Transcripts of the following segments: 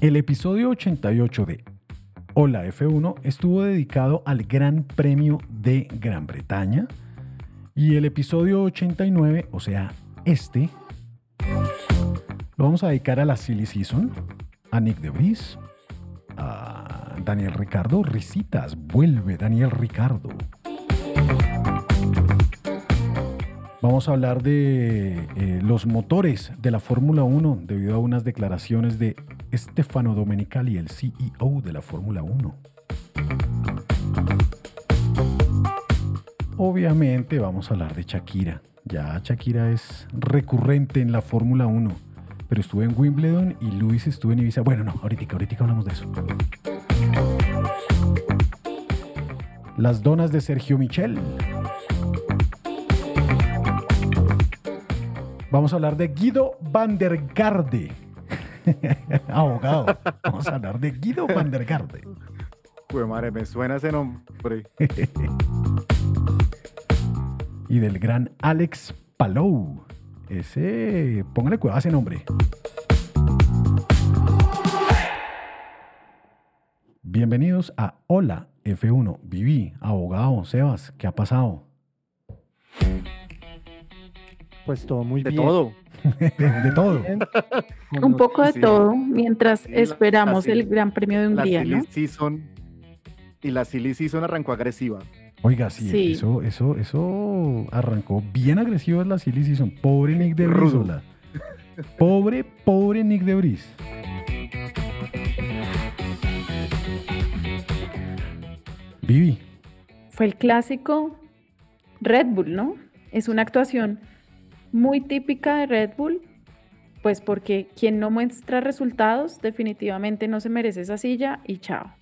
El episodio 88 de Hola F1 estuvo dedicado al Gran Premio de Gran Bretaña y el episodio 89, o sea, este, lo vamos a dedicar a la Silly Season, a Nick de Vries, a Daniel Ricardo, risitas, vuelve Daniel Ricardo. Vamos a hablar de eh, los motores de la Fórmula 1 debido a unas declaraciones de Stefano Domenicali, el CEO de la Fórmula 1. Obviamente vamos a hablar de Shakira. Ya Shakira es recurrente en la Fórmula 1, pero estuve en Wimbledon y Luis estuvo en Ibiza. Bueno, no, ahorita, ahorita hablamos de eso. Las donas de Sergio Michel. Vamos a hablar de Guido van der Garde. Abogado. Vamos a hablar de Guido van der Garde. Pues madre, me suena ese nombre. y del gran Alex Palou. Ese, póngale cuidado a ese nombre. Bienvenidos a Hola F1. Viví, abogado, Sebas, ¿qué ha pasado? Pues todo muy De bien. todo. De todo. Un poco de Sí. todo mientras Sí, la- esperamos la el Gran Premio de La Hungría, silly ¿no? season y la silly season arrancó agresiva. Oiga, sí, Sí. Eso, eso, eso arrancó bien agresivo la Silly Season. Pobre Nick de hola. Pobre, pobre Nick de Vries. Vivi, Fue el clásico Red Bull, ¿no? Es una actuación muy típica de Red Bull, pues porque quien no muestra resultados definitivamente no se merece esa silla y chao.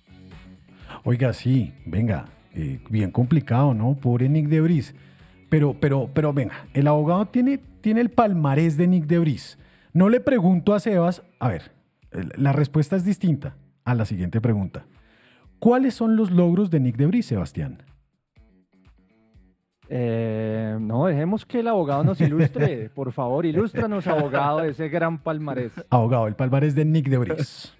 oiga, sí, venga, eh, bien complicado, ¿no? Pobre Nick de Vries. Pero, pero, pero venga, el abogado tiene, tiene el palmarés de Nick de Vries. No le pregunto a Sebas, a ver, la respuesta es distinta a la siguiente pregunta. ¿Cuáles son los logros de Nick de Vries, Sebastián? Eh, no, dejemos que el abogado nos ilustre. Por favor, ilústranos, abogado, ese gran palmarés. Abogado, el palmarés de Nick de Vries.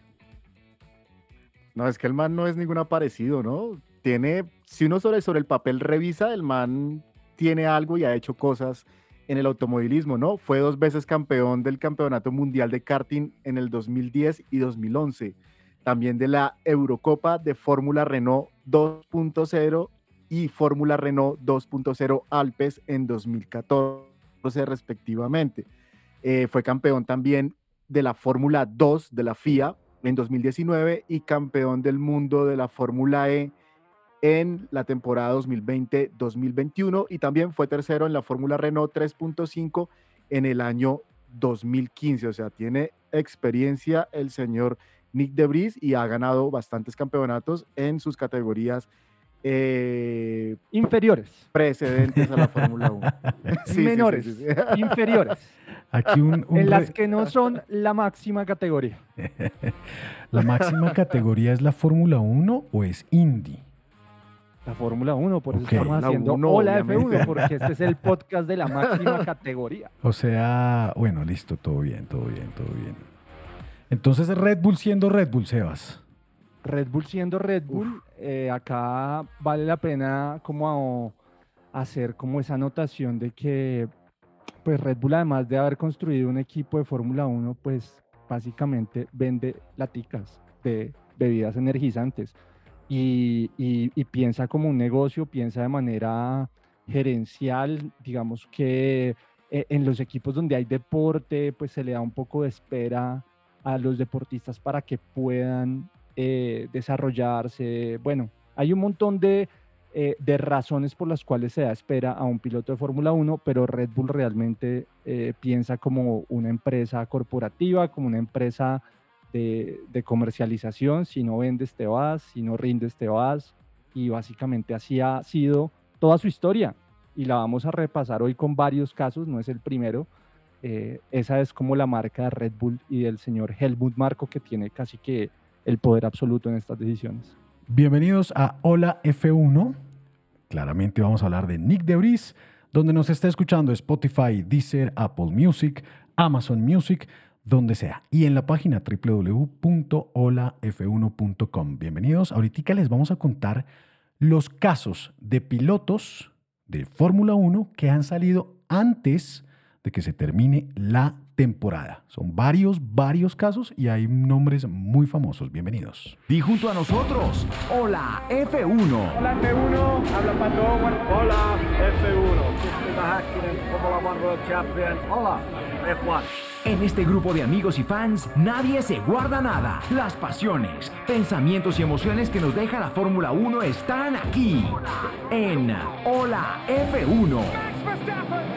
No, es que el man no es ningún aparecido, ¿no? Tiene, si uno sobre, sobre el papel revisa, el man tiene algo y ha hecho cosas en el automovilismo, ¿no? Fue dos veces campeón del Campeonato Mundial de Karting en el 2010 y 2011. También de la Eurocopa de Fórmula Renault 2.0 y Fórmula Renault 2.0 Alpes en 2014 respectivamente. Eh, fue campeón también de la Fórmula 2 de la FIA en 2019 y campeón del mundo de la Fórmula E en la temporada 2020-2021 y también fue tercero en la Fórmula Renault 3.5 en el año 2015. O sea, tiene experiencia el señor Nick de Vries y ha ganado bastantes campeonatos en sus categorías eh, Inferiores, precedentes a la Fórmula 1. Sí, sí, sí, menores, sí, sí. inferiores, Aquí un, un en las que no son la máxima categoría. ¿La máxima categoría es la Fórmula 1 o es Indy? La Fórmula 1, por eso estamos Fórmula haciendo 1, Hola obviamente. F1, porque este es el podcast de la máxima categoría. O sea, bueno, listo, todo bien, todo bien, todo bien. Entonces Red Bull siendo Red Bull, Sebas. Red Bull siendo Red Bull, eh, acá vale la pena como hacer como esa anotación de que pues Red Bull, además de haber construido un equipo de Fórmula 1, pues básicamente vende laticas de bebidas energizantes y, y, piensa como un negocio, piensa de manera gerencial, digamos que eh, en los equipos donde hay deporte, pues se le da un poco de espera a los deportistas para que puedan eh, desarrollarse. Bueno, hay un montón de, eh, de, razones por las cuales se da espera a un piloto de Fórmula 1, pero Red Bull realmente piensa como una empresa corporativa, como una empresa de, comercialización. Si no vendes, te vas, si no rindes, te vas. Y básicamente así ha sido toda su historia y la vamos a repasar hoy con varios casos, no es el primero. Eh, esa es como la marca de Red Bull y del señor Helmut Marco que tiene casi que el poder absoluto en estas decisiones. Bienvenidos a Hola F1. Claramente vamos a hablar de Nick Debris, donde nos está escuchando Spotify, Deezer, Apple Music, Amazon Music, donde sea. Y en la página www.holaf1.com. Bienvenidos. Ahorita les vamos a contar los casos de pilotos de Fórmula 1 que han salido antes de que se termine la temporada. Son varios, varios casos y hay nombres muy famosos. Bienvenidos. Y junto a nosotros, hola F1. Hola F1, habla Pato. Hola F1. Hola F1. En este grupo de amigos y fans, nadie se guarda nada. Las pasiones, pensamientos y emociones que nos deja la Fórmula 1 están aquí. En Hola F1.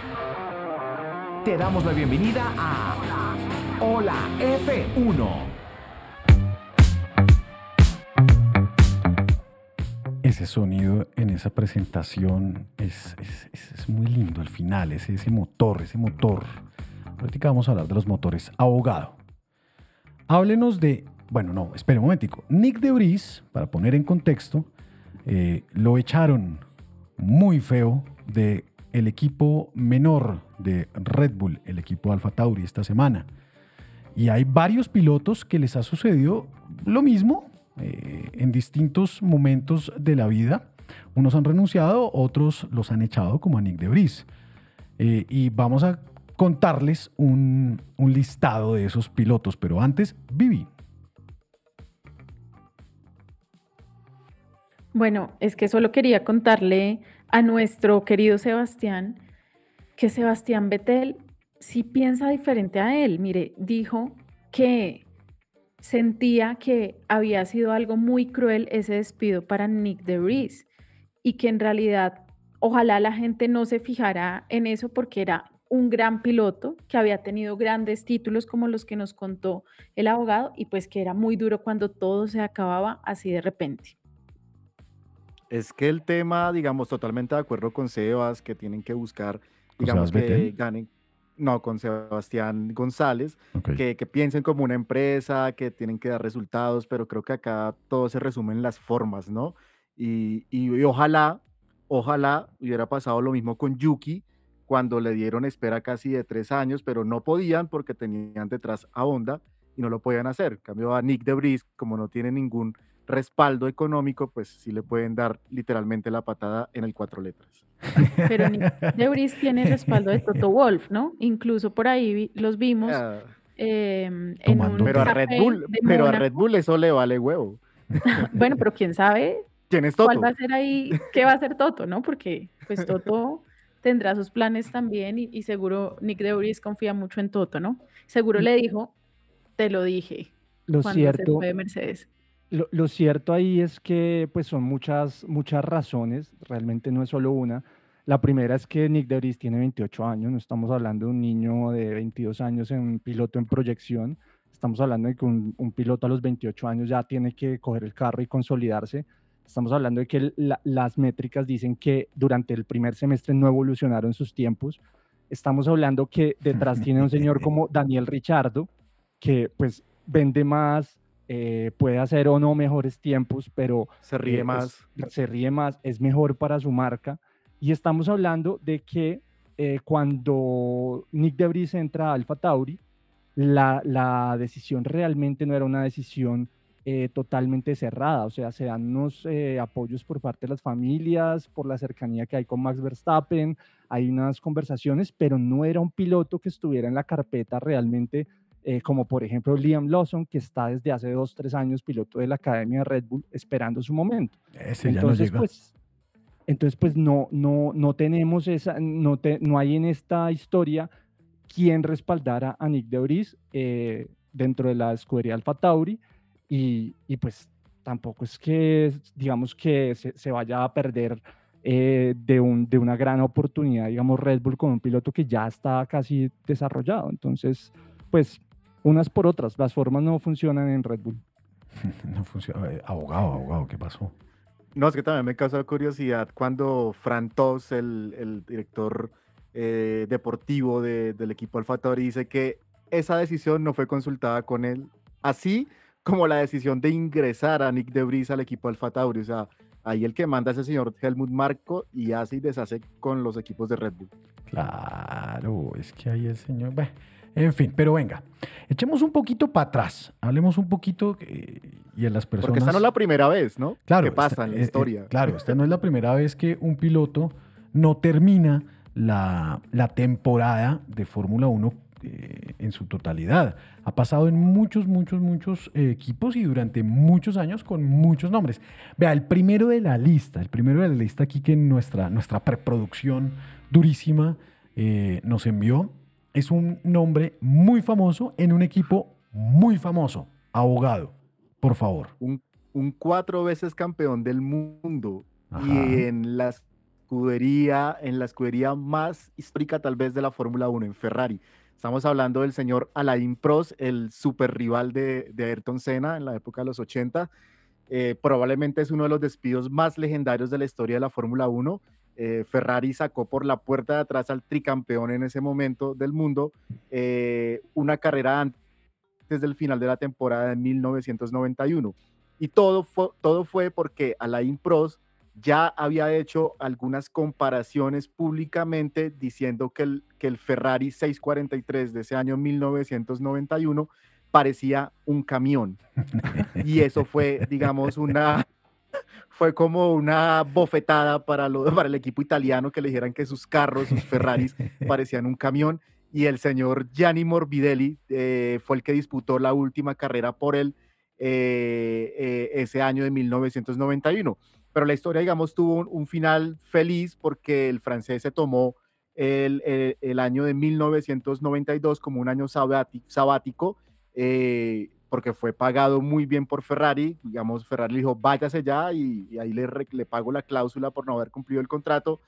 Te damos la bienvenida a Hola F1. Ese sonido en esa presentación es, es, muy lindo al final, ese, ese motor, ese motor. Ahorita vamos a hablar de los motores. Abogado, háblenos de, bueno, no, espere un momentico. Nick Debris, para poner en contexto, eh, lo echaron muy feo de el equipo menor de Red Bull, el equipo Alfa Tauri, esta semana. Y hay varios pilotos que les ha sucedido lo mismo eh, en distintos momentos de la vida. Unos han renunciado, otros los han echado, como a Nick de Bris. Eh, y vamos a contarles un, un, listado de esos pilotos. Pero antes, Vivi. Bueno, es que solo quería contarle a nuestro querido Sebastián que Sebastián Vettel si piensa diferente a él. Mire, dijo que sentía que había sido algo muy cruel ese despido para Nick DeVries y que en realidad ojalá la gente no se fijara en eso porque era un gran piloto que había tenido grandes títulos como los que nos contó el abogado y pues que era muy duro cuando todo se acababa así de repente. Es que el tema, digamos, totalmente de acuerdo con Sebas, que tienen que buscar, digamos, que ganen no, con Sebastián González, que, piensen como una empresa, que tienen que dar resultados, pero creo que acá todo se resume en las formas, ¿no? Y, y, ojalá, ojalá hubiera pasado lo mismo con Yuki, cuando le dieron espera casi de tres años, pero no podían porque tenían detrás a Honda y no lo podían hacer. cambio a Nick Debris, como no tiene ningún respaldo económico, pues sí le pueden dar literalmente la patada en el cuatro letras. Pero Debris tiene respaldo de Toto Wolf, ¿no? Incluso por ahí los vimos. Ah. Em, pero a Red Bull, pero a Red Bull eso le vale huevo. bueno, pero quién sabe ¿Quién es Toto? cuál va a ser ahí, qué va a hacer Toto, ¿no? Porque pues Toto tendrá sus planes también y, seguro Nick Debris confía mucho en Toto, ¿no? Seguro le dijo, te lo dije. Lo cierto, se fue de Mercedes. Lo, cierto ahí es que pues son muchas, muchas razones, realmente no es solo una. La primera es que Nick Debris tiene 28 años, no estamos hablando de un niño de 22 años en un piloto en proyección, estamos hablando de que un, piloto a los 28 años ya tiene que coger el carro y consolidarse. Estamos hablando de que las métricas dicen que durante el primer semestre no evolucionaron sus tiempos. Estamos hablando que detrás tiene un señor como Daniel Richardo, que pues vende más, eh, puede hacer o no mejores tiempos, pero se ríe eh, más. se ríe más, es mejor para su marca. Y estamos hablando de que eh, cuando Nick Debris entra a Alfa Tauri, la, la, decisión realmente no era una decisión totalmente cerrada, o sea, se dan unos apoyos por parte de las familias, por la cercanía que hay con Max Verstappen, hay unas conversaciones, pero no era un piloto que estuviera en la carpeta realmente eh, como por ejemplo Liam Lawson, que está desde hace dos, tres años piloto de la Academia de Red Bull esperando su momento. Ese entonces, ya no pues, entonces, pues no, no, no tenemos esa, no, te, no hay en esta historia quien respaldara a Nick De eh, dentro de la escudería Alfa Tauri y, y, pues tampoco es que, digamos que se, se vaya a perder eh, de, un, de una gran oportunidad, digamos, Red Bull con un piloto que ya está casi desarrollado. Entonces, pues unas por otras. Las formas no funcionan en Red Bull. no funciona. Eh, abogado, abogado, ¿qué pasó? No, es que también me causa curiosidad cuando Fran Tos, el, director eh, deportivo del equipo Alfa Tauri, dice que esa decisión no fue consultada con él, así como la decisión de ingresar a Nick De al equipo Alfa Tauri. O sea, ahí el que manda es el señor Helmut Marco y hace y deshace con los equipos de Red Bull. Claro, es que ahí el señor... En fin, pero venga, echemos un poquito para atrás, hablemos un poquito eh, y en las personas... Porque esta no es la primera vez, ¿no? Claro. ¿Qué pasa en la eh, eh, historia? claro, esta no es la primera vez que un piloto no termina la, temporada de Fórmula 1 en su totalidad. Ha pasado en muchos, muchos, muchos equipos y durante muchos años con muchos nombres. Vea, el primero de la lista, el primero de la lista aquí que nuestra, nuestra preproducción durísima nos envió es un nombre muy famoso en un equipo muy famoso. Abogado, por favor. Un, cuatro veces campeón del mundo y en la escudería, en la escudería más histórica tal vez de la Fórmula 1, en Ferrari. Estamos hablando del señor Alain Prost, el super rival de, Ayrton Senna en la época de los 80. Eh, probablemente es uno de los despidos más legendarios de la historia de la Fórmula 1 eh, Ferrari sacó por la puerta de atrás al tricampeón en ese momento del mundo, eh, una carrera antes del final de la temporada de 1991. Y todo fue, todo fue porque Alain Prost ya había hecho algunas comparaciones públicamente diciendo que el, que el Ferrari 643 de ese año 1991 parecía un camión. Y eso fue, digamos, una, fue como una bofetada para, lo, para el equipo italiano que le dijeran que sus carros, sus Ferraris, parecían un camión. Y el señor Gianni Morbidelli eh, fue el que disputó la última carrera por él eh, eh, ese año de 1991. Pero la historia, digamos, tuvo un, final feliz porque el francés se tomó el, el, año de 1992 como un año sabático porque fue pagado muy bien por Ferrari. Digamos, Ferrari dijo, váyase ya y, ahí le, le pago la cláusula por no haber cumplido el contrato.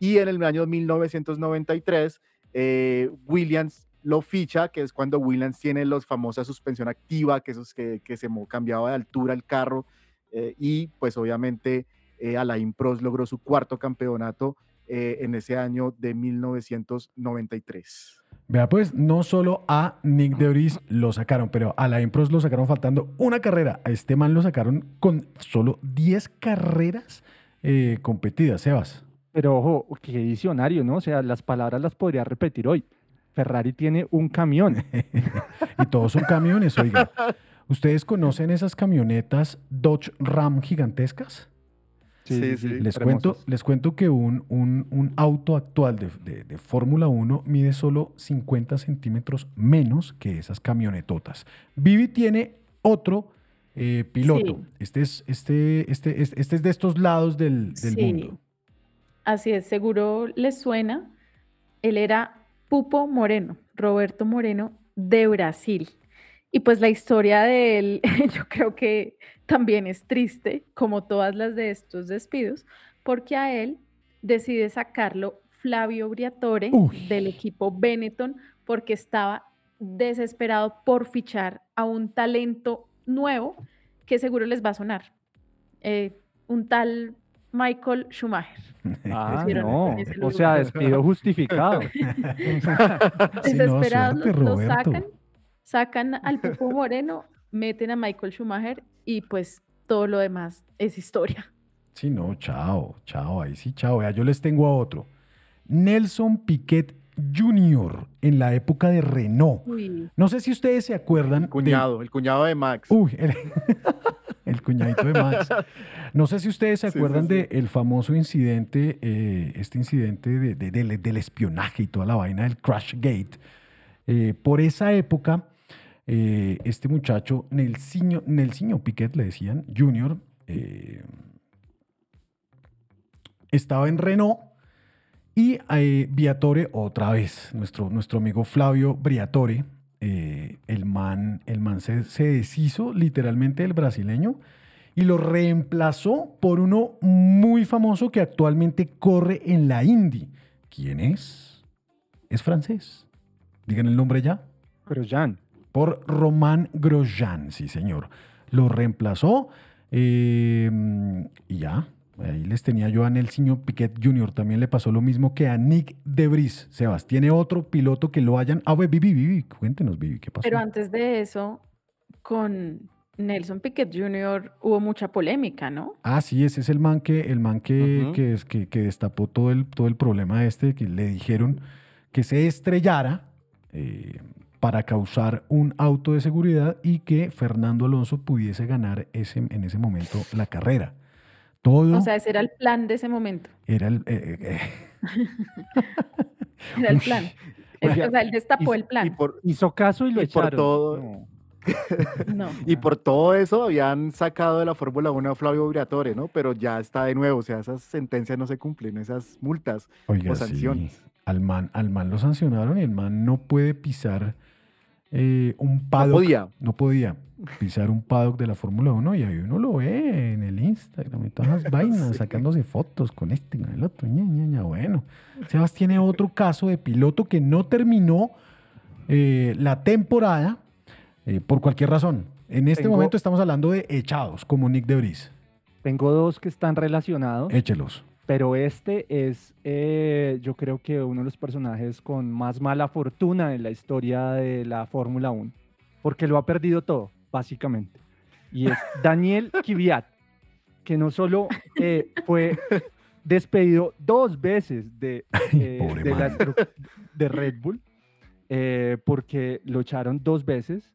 Y en el año 1993, eh, Williams lo ficha, que es cuando Williams tiene la famosa suspensión activa, que, es que, que se cambiaba de altura el carro. Eh, y pues obviamente eh, Alain Prost logró su cuarto campeonato eh, en ese año de 1993. Vea, pues no solo a Nick Debris lo sacaron, pero a la Impros lo sacaron faltando una carrera. A este man lo sacaron con solo 10 carreras eh, competidas, Sebas. Pero ojo, qué diccionario, ¿no? O sea, las palabras las podría repetir hoy. Ferrari tiene un camión. y todos son camiones, oiga. ¿Ustedes conocen esas camionetas Dodge Ram gigantescas? Sí, sí, Les, cuento, les cuento que un, un, auto actual de, de, Fórmula 1 mide solo 50 centímetros menos que esas camionetotas. Vivi tiene otro eh, piloto. Este, es, este, este, este, es de estos lados del, del mundo. Así es, seguro les suena. Él era Pupo Moreno, Roberto Moreno de Brasil. Y pues la historia de él, yo creo que también es triste, como todas las de estos despidos, porque a él decide sacarlo Flavio Briatore del equipo Benetton porque estaba desesperado por fichar a un talento nuevo que seguro les va a sonar. Eh, un tal Michael Schumacher. Ah, no. O sea, despido justificado. Sí, no, Desesperados suerte, lo, lo sacan, sacan al Pupo Moreno, meten a Michael Schumacher y pues todo lo demás es historia. Sí, no, chao, chao, ahí sí, chao. Vea, yo les tengo a otro. Nelson Piquet Jr. en la época de Renault. Uy, No sé si ustedes se acuerdan. del- Cuñado, el cuñado de Max. Uy, el, el cuñadito de Max. No sé si ustedes se Sí, sí, acuerdan sí. del famoso incidente, eh, este incidente de- de- del- del espionaje y toda la vaina del Crash Gate. Eh, por esa época, eh, este muchacho, Nelsinho, Piquet, le decían, Junior, eh, estaba en Renault y eh, Briatore, otra vez, nuestro, nuestro amigo Flavio Briatore, eh, el man, el man se, se deshizo literalmente del brasileño y lo reemplazó por uno muy famoso que actualmente corre en la Indy. ¿Quién es? Es francés. Digan el nombre ya. Pero Jan, Por Román Grosjean, sí señor. Lo reemplazó eh, y ya. Ahí les tenía yo a Nelson Piquet Jr. También le pasó lo mismo que a Nick Debris. Sebas, ¿tiene otro piloto que lo hayan... Ah, Vivi, Vivi, cuéntenos, Vivi, ¿qué pasó? pero antes de eso, con Nelson Piquet Jr. hubo mucha polémica, ¿no? Ah, sí, ese es el man que, el man que, Ujú. que, es- que, que destapó todo el, todo el problema este, que le dijeron que se estrellara eh, para causar un auto de seguridad y que Fernando Alonso pudiese ganar ese, en ese momento la carrera. Todo O sea, ese era el plan de ese momento. era el... eh, eh, Era el plan. O sea, él destapó y- el plan. Y por, hizo caso y lo Y por echaron. todo- No. No. y por todo eso habían sacado de la Fórmula 1 a Flavio Briatore, ¿no? Pero ya está de nuevo, o sea, esas sentencias no se cumplen, esas multas. Oiga, o sí, sanciones. al man, al man lo sancionaron y el man no puede pisar eh, un No paddock. podía. no podía pisar un paddock de la Fórmula 1 y ahí uno lo ve en el Instagram y todas las vainas, Sí. sacándose fotos con este, con el otro. ña, ña, ña. Bueno, Sebas tiene otro caso de piloto que no terminó eh, la temporada eh, por cualquier razón. En este Tengo- momento estamos hablando de echados, como Nick de Vries. Tengo dos que están relacionados, Échelos. Pero este es, eh, yo creo que uno de los personajes con más mala fortuna en la historia de la Fórmula 1, porque lo ha perdido todo, básicamente. Y es Daniel Kvyat, que no solo eh, fue despedido dos veces de, eh, de, la Red Bull, porque lo echaron dos veces,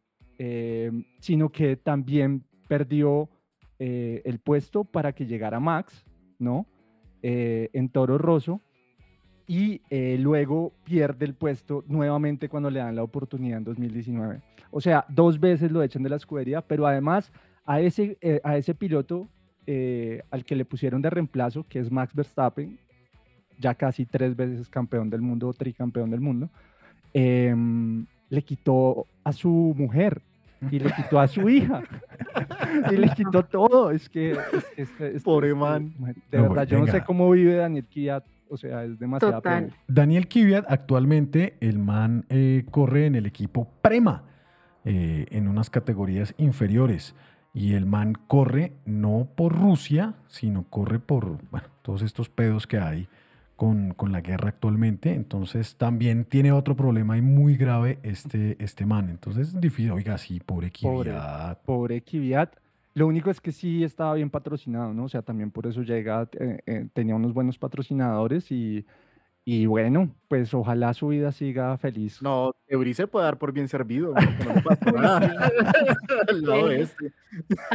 sino que también perdió el puesto para que llegara Max, ¿no? Eh, en Toro Rosso. Y eh, luego pierde el puesto nuevamente cuando le dan la oportunidad en 2019. O sea, dos veces lo echan de la escudería, pero además a ese, eh, a ese piloto eh, al que le pusieron de reemplazo, que es Max Verstappen, ya casi tres veces campeón del mundo, tricampeón del mundo, em, le quitó a su mujer y le quitó a su hija y le quitó todo. Es que, es este- este- Pobre man. De No, verdad, yo no sé cómo vive Daniel Kiat. O sea, es demasiado. Total. Daniel Kvyat, actualmente el man eh, corre en el equipo Prema, eh, en unas categorías inferiores. Y el man corre no por Rusia, sino corre por bueno, todos estos pedos que hay con, con la guerra actualmente. Entonces también tiene otro problema y muy grave este, este man. Entonces es difícil, oiga, sí, pobre Pobre. Kvyat. Pobre Kvyat. Lo único es que sí estaba bien patrocinado, ¿no? O sea, también por eso llega, eh, eh, tenía unos buenos patrocinadores y, y bueno, pues ojalá su vida siga feliz. No, se puede dar por bien servido. ¿no? No este.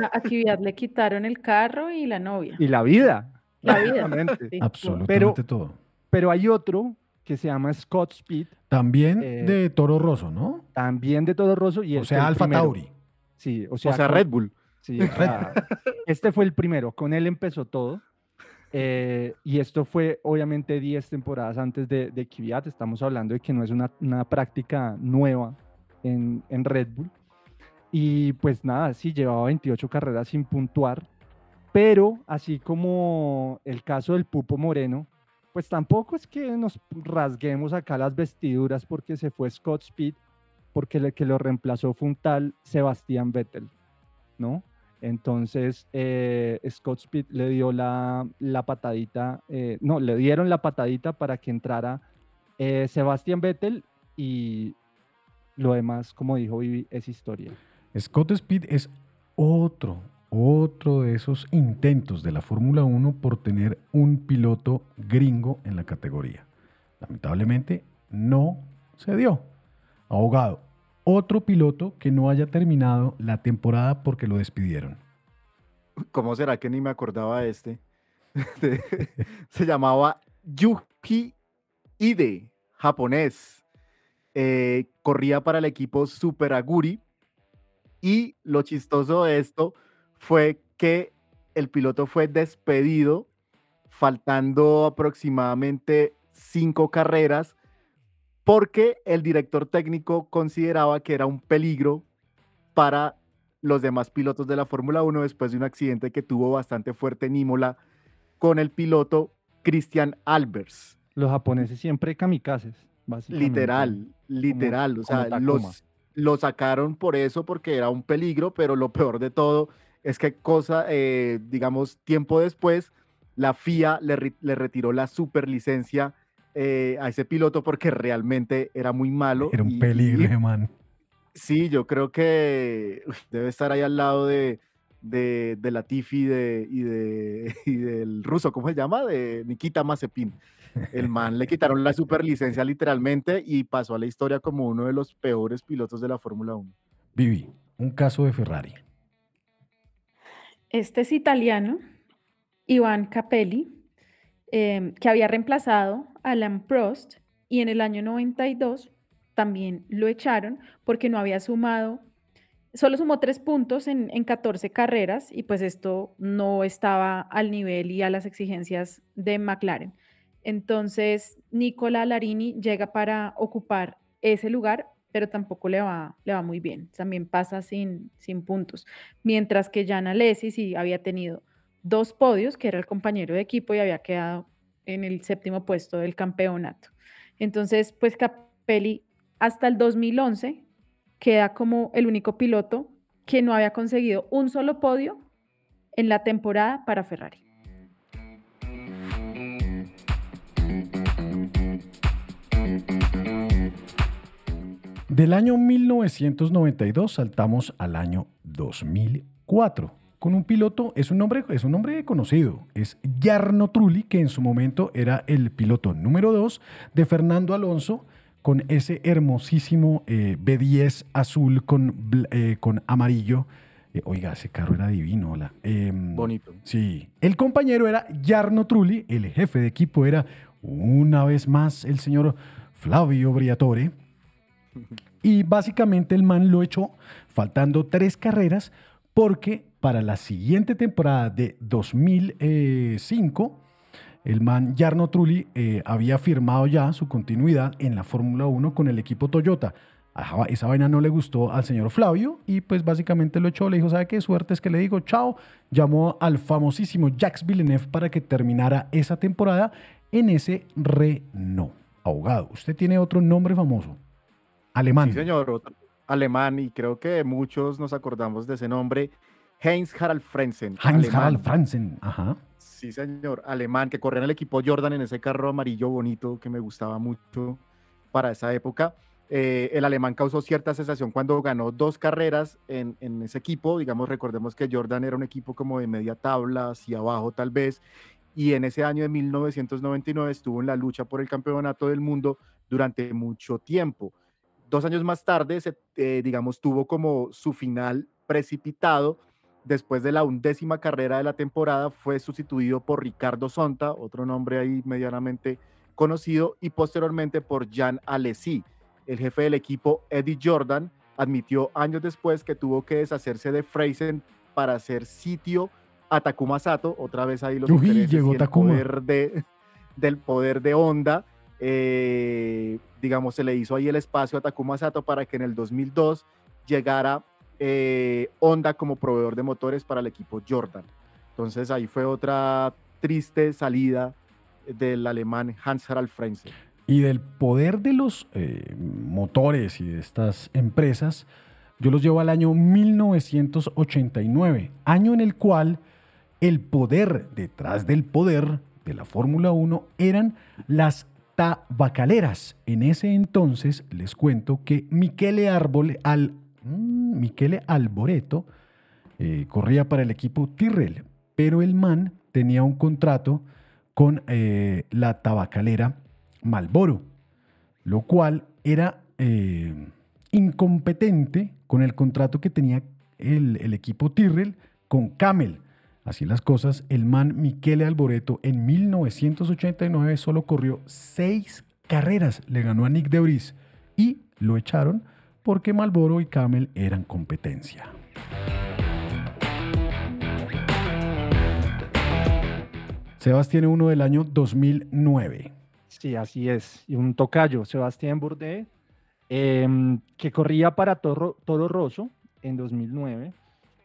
A, a Kvyat le quitaron el carro y la novia. Y la vida. La vida. Sí. Absolutamente todo. Pero hay otro que se llama Scott Speed, También Eh, de Toro Rosso, ¿no? también de Todo Rosso. Y O sea, Alfa primero. Tauri. Sí, o O sea, sea, con- Red Bull. Sí, o sea, este fue el primero, con él empezó todo. eh, y esto fue obviamente 10 temporadas antes de, de Kvyat. Estamos hablando de que no es una, una práctica nueva en, en Red Bull. Y pues nada, sí, llevaba 28 carreras sin puntuar. Pero así como el caso del Pupo Moreno, pues tampoco es que nos rasguemos acá las vestiduras porque se fue Scott Speed, porque el que lo reemplazó fue un tal Sebastián Vettel, ¿no? Entonces, eh, Scott Speed le dio la, la patadita, eh, no, le dieron la patadita para que entrara eh, Sebastián Vettel y lo demás, como dijo Vivi, es historia. Scott Speed es otro, otro de esos intentos de la Fórmula 1 por tener un piloto gringo en la categoría. Lamentablemente no se dio. Abogado, otro piloto que no haya terminado la temporada porque lo despidieron. ¿Cómo será que ni me acordaba este? Se llamaba Yuki Ide, japonés. Eh, corría para el equipo Super Aguri. Y lo chistoso de esto fue que el piloto fue despedido faltando aproximadamente cinco carreras porque el director técnico consideraba que era un peligro para los demás pilotos de la Fórmula 1 después de un accidente que tuvo bastante fuerte en Imola con el piloto Christian Albers. Los japoneses siempre kamikazes, básicamente. Literal, literal. o sea, los, lo sacaron por eso, porque era un peligro, pero lo peor de todo es que cosa, eh, digamos, tiempo después, la FIA le, le retiró la superlicencia eh, a ese piloto porque realmente era muy malo. Era un peligro, man. Sí, yo creo que debe estar ahí al lado de, de, de Latifi de, y, de, y del ruso, ¿cómo se llama? De Nikita Mazepin. El man le quitaron la superlicencia literalmente y pasó a la historia como uno de los peores pilotos de la Fórmula 1. Vivi, un caso de Ferrari. Este es italiano, Iván Capelli, Em, que había reemplazado a Alan Prost y en el año 92 también lo echaron porque no había sumado, solo sumó tres puntos en, en 14 carreras y pues esto no estaba al nivel y a las exigencias de McLaren. Entonces, Nicola Larini llega para ocupar ese lugar, pero tampoco le va, le va muy bien. También pasa sin, sin puntos. Mientras que Jan Alesi sí había tenido dos podios, que era el compañero de equipo y había quedado en el séptimo puesto del campeonato. Entonces, pues Capelli hasta el 2011 queda como el único piloto que no había conseguido un solo podio en la temporada para Ferrari. Del año 1992 saltamos al año 2004 con un piloto, es un nombre, es un nombre conocido, es Jarno Trulli, que en su momento era el piloto número 2 de Fernando Alonso, con ese hermosísimo eh, B10 azul con, eh, con amarillo. Eh, oiga, ese carro era divino, hola. Em, Bonito. Sí. El compañero era Jarno Trulli, el jefe de equipo era una vez más el señor Flavio Briatore. Y básicamente el man lo echó faltando tres carreras porque para la siguiente temporada de 2005, el man Jarno Trulli eh, había firmado ya su continuidad en la Fórmula 1 con el equipo Toyota. esa vaina no le gustó al señor Flavio y pues básicamente lo echó, le dijo, ¿sabe qué suerte es que le digo? Chao. Llamó al famosísimo Jacques Villeneuve para que terminara esa temporada en ese Renault. Abogado, usted tiene otro nombre famoso. Alemán. Sí, señor alemán y creo que muchos nos acordamos de ese nombre, Heinz Harald Frenzen. Heinz Harald Frenzen, ajá. Sí, señor, alemán, que corría en el equipo Jordan en ese carro amarillo bonito que me gustaba mucho para esa época. Eh, el alemán causó cierta sensación cuando ganó dos carreras en, en, ese equipo. Digamos, recordemos que Jordan era un equipo como de media tabla, hacia abajo tal vez. Y en ese año de 1999 estuvo en la lucha por el campeonato del mundo durante mucho tiempo. Dos años más tarde, se, eh, digamos, tuvo como su final precipitado. Después de la undécima carrera de la temporada, fue sustituido por Ricardo Sonta, otro nombre ahí medianamente conocido, y posteriormente por Jan Alesi. El jefe del equipo, Eddie Jordan, admitió años después que tuvo que deshacerse de Freisen para hacer sitio a Takuma Sato. Otra vez ahí los Uy, llegó el poder de, del poder de Honda eh, digamos, se le hizo ahí el espacio a Takuma Sato para que en el 2002 llegara eh, Honda como proveedor de motores para el equipo Jordan. Entonces ahí fue otra triste salida del alemán Hans-Harald Frenzel. Y del poder de los eh, motores y de estas empresas, Yo los llevo al año 1989, año en el cual el poder detrás del poder de la Fórmula 1 eran las tabacaleras. En ese entonces les cuento que Michele, Arbole, al, mm, Michele Alboreto eh, corría para el equipo Tyrrell, pero el man tenía un contrato con eh, la tabacalera Malboro, lo cual era eh, incompetente con el contrato que tenía el, el equipo Tyrrell con Camel. Así las cosas, el man Michele Alboreto en 1989 solo corrió seis carreras, le ganó a Nick Debris y lo echaron porque Malboro y Camel eran competencia. Sebas tiene uno del año 2009. Sí, así es. Y un tocayo, Sebastián Bourdais, em, que corría para Toro, Toro Rosso en 2009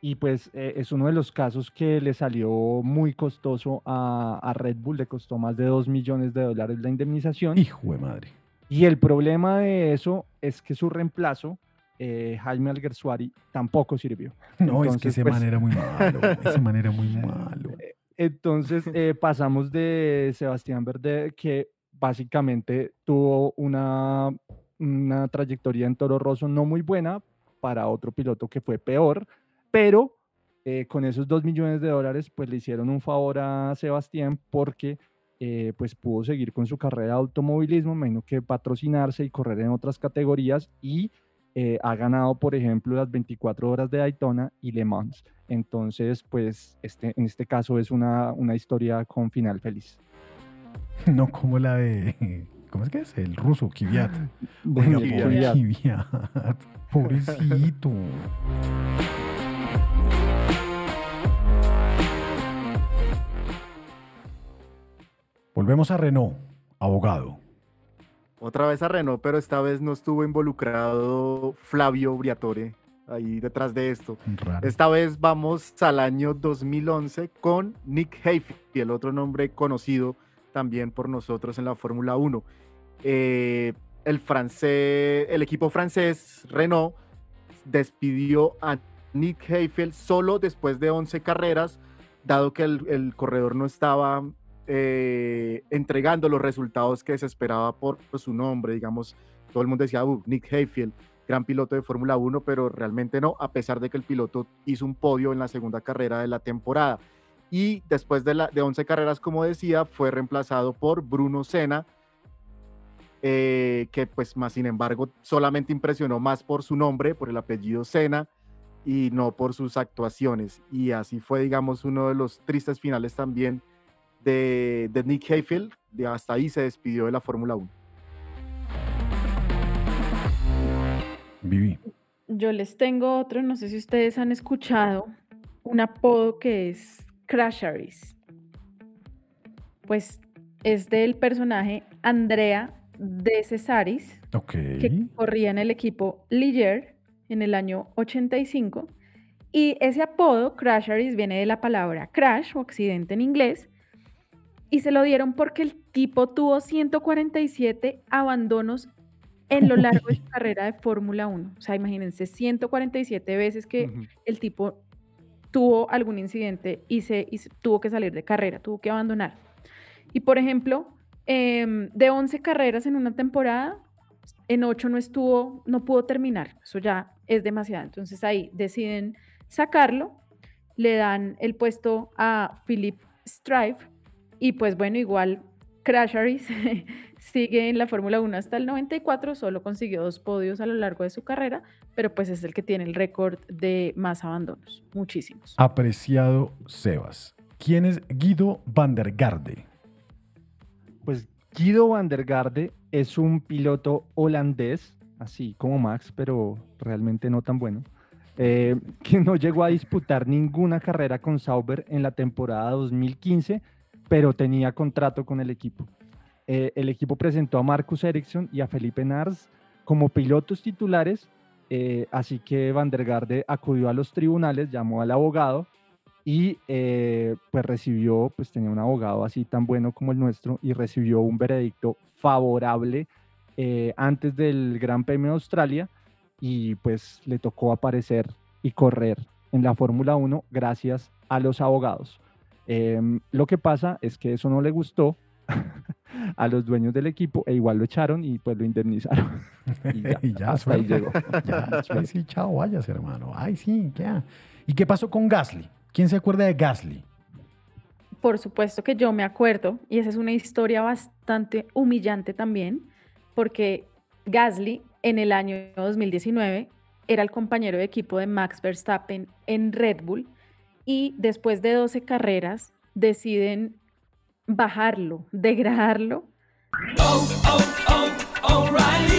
y pues eh, es uno de los casos que le salió muy costoso a, a, Red Bull, le costó más de 2 millones de dólares la indemnización. Hijo de madre. Y el problema de eso es que su reemplazo, eh, Jaime Alguersuari, tampoco sirvió. No, Entonces, es que ese pues, man era muy malo, ese man era muy malo. Entonces eh, pasamos de Sebastián Verde, que básicamente tuvo una, una trayectoria en Toro Rosso no muy buena, para otro piloto que fue peor, pero eh, con esos dos millones de dólares, pues le hicieron un favor a Sebastián porque eh, pues pudo seguir con su carrera de automovilismo, menos que patrocinarse y correr en otras categorías y eh, ha ganado, por ejemplo, las 24 horas de Daytona y Le Mans. Entonces, pues este, en este caso es una, una historia con final feliz. No como la de, ¿cómo es que es? El ruso, Kvyat. Bueno, Kvyat. Pobrecito. Volvemos a Renault, abogado. Otra vez a Renault, pero esta vez no estuvo involucrado Flavio Briatore ahí detrás de esto. Raro. Esta vez vamos al año 2011 con Nick Heidfeld, otro nombre conocido también por nosotros en la Fórmula 1. Eh, el francés, el equipo francés Renault despidió a Nick Heidfeld solo después de 11 carreras, dado que el, el corredor no estaba eh, entregando los resultados que se esperaba por, por, su nombre. Digamos, todo el mundo decía, uh, Nick Hayfield, gran piloto de Fórmula 1, pero realmente no, a pesar de que el piloto hizo un podio en la segunda carrera de la temporada. Y después de, la, de 11 carreras, como decía, fue reemplazado por Bruno Senna, eh, que pues más sin embargo solamente impresionó más por su nombre, por el apellido Senna, y no por sus actuaciones. Y así fue, digamos, uno de los tristes finales también de, de Nick Hayfield, de hasta ahí se despidió de la Fórmula 1. Vivi. Yo les tengo otro, no sé si ustedes han escuchado, un apodo que es Crasharis. Pues es del personaje Andrea de Cesaris, okay. que corría en el equipo Ligier en el año 85. Y ese apodo, Crasharis, viene de la palabra crash o accidente en inglés, y se lo dieron porque el tipo tuvo 147 abandonos en lo largo de su carrera de Fórmula 1. O sea, imagínense, 147 veces que uh -huh. el tipo tuvo algún incidente y se, y tuvo que salir de carrera, tuvo que abandonar. Y por ejemplo, eh, de 11 carreras en una temporada, en 8 no estuvo, no pudo terminar. Eso ya es demasiado. Entonces ahí deciden sacarlo, le dan el puesto a Philip Strife, y pues bueno, igual Crasharis sigue en la Fórmula 1 hasta el 94, solo consiguió dos podios a lo largo de su carrera, pero pues es el que tiene el récord de más abandonos, muchísimos. Apreciado Sebas, ¿quién es Guido van der Garde? Pues Guido van der Garde es un piloto holandés, así como Max, pero realmente no tan bueno. Eh, que no llegó a disputar ninguna carrera con Sauber en la temporada 2015 pero tenía contrato con el equipo. Eh, el equipo presentó a Marcus Ericsson y a Felipe Nars como pilotos titulares, eh, así que Van acudió a los tribunales, llamó al abogado y eh, pues recibió, pues tenía un abogado así tan bueno como el nuestro y recibió un veredicto favorable antes del Gran Premio de Australia y pues le tocó aparecer y correr en la Fórmula 1 gracias a los abogados. Em, lo que pasa es que eso no le gustó a los dueños del equipo e igual lo echaron y pues lo indemnizaron. y ya, y ya hasta ahí llegó. ya, sí, chao, vayas, hermano. Ay, sí, ya. ¿Y qué pasó con Gasly? ¿Quién se acuerda de Gasly? Por supuesto que yo me acuerdo, y esa es una historia bastante humillante también, porque Gasly en el año 2019 era el compañero de equipo de Max Verstappen en Red Bull y después de 12 carreras deciden bajarlo, degradarlo. Oh, oh, oh,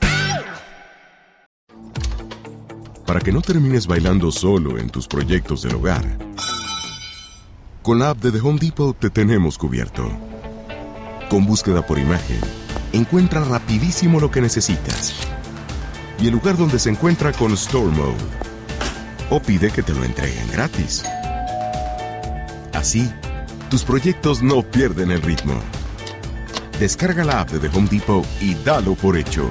para que no termines bailando solo en tus proyectos del hogar. Con la app de The Home Depot te tenemos cubierto. Con búsqueda por imagen, encuentra rapidísimo lo que necesitas. Y el lugar donde se encuentra con Store Mode. O pide que te lo entreguen gratis. Así, tus proyectos no pierden el ritmo. Descarga la app de The Home Depot y dalo por hecho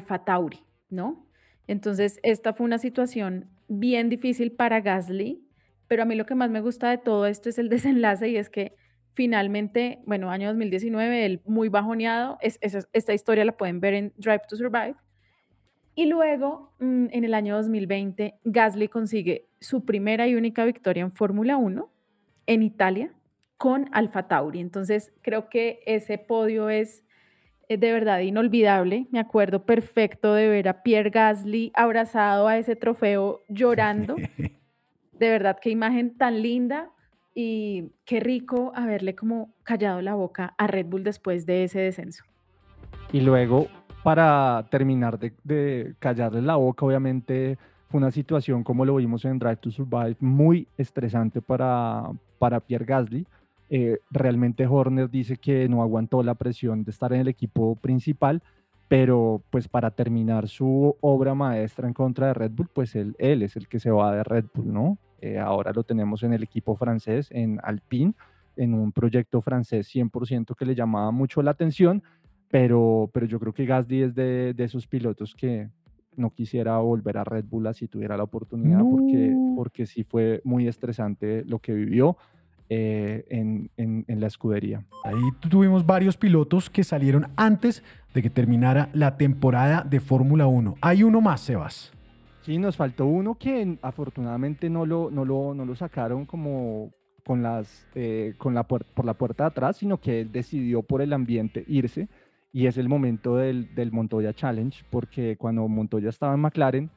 Alfa Tauri, ¿no? Entonces, esta fue una situación bien difícil para Gasly, pero a mí lo que más me gusta de todo esto es el desenlace y es que finalmente, bueno, año 2019, él muy bajoneado, es, esta historia la pueden ver en Drive to Survive. Y luego, mm, en el año 2020, Gasly consigue su primera y única victoria en Fórmula 1 en Italia con Alfa Tauri. Entonces, creo que ese podio es de verdad inolvidable. Me acuerdo perfecto de ver a Pierre Gasly abrazado a ese trofeo llorando. De verdad, qué imagen tan linda y qué rico haberle como callado la boca a Red Bull después de ese descenso. Y luego, para terminar de, de callarle la boca, obviamente fue una situación como lo vimos en Drive to Survive, muy estresante para, para Pierre Gasly eh, realmente Horner dice que no aguantó la presión de estar en el equipo principal, pero pues para terminar su obra maestra en contra de Red Bull, pues él, él es el que se va de Red Bull, ¿no? Eh, ahora lo tenemos en el equipo francés, en Alpine, en un proyecto francés 100% que le llamaba mucho la atención, pero, pero yo creo que Gasly es de, de esos pilotos que no quisiera volver a Red Bull si tuviera la oportunidad, porque, porque sí fue muy estresante lo que vivió. Eh, en, en, la escudería. Ahí tuvimos varios pilotos que salieron antes de que terminara la temporada de Fórmula 1. Hay uno más, Sebas. Sí, nos faltó uno que afortunadamente no lo, no lo, no lo sacaron como con las, eh, con la por la puerta de atrás, sino que decidió por el ambiente irse. Y es el momento del, del Montoya Challenge, porque cuando Montoya estaba en McLaren,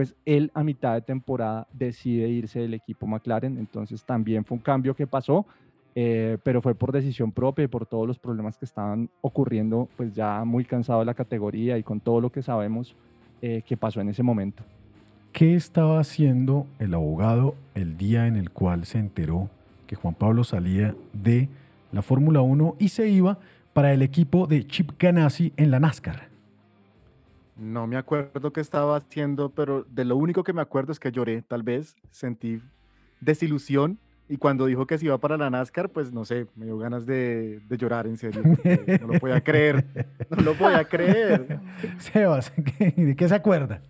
pues él a mitad de temporada decide irse del equipo McLaren, entonces también fue un cambio que pasó, eh, pero fue por decisión propia y por todos los problemas que estaban ocurriendo, pues ya muy cansado de la categoría y con todo lo que sabemos eh, que pasó en ese momento. ¿Qué estaba haciendo el abogado el día en el cual se enteró que Juan Pablo salía de la Fórmula 1 y se iba para el equipo de Chip Ganassi en la NASCAR? No me acuerdo qué estaba haciendo, pero de lo único que me acuerdo es que lloré, tal vez, sentí desilusión y cuando dijo que se iba para la NASCAR, pues no sé, me dio ganas de, llorar, en serio. No lo podía creer, no lo podía creer. Sebas, ¿de qué se acuerda?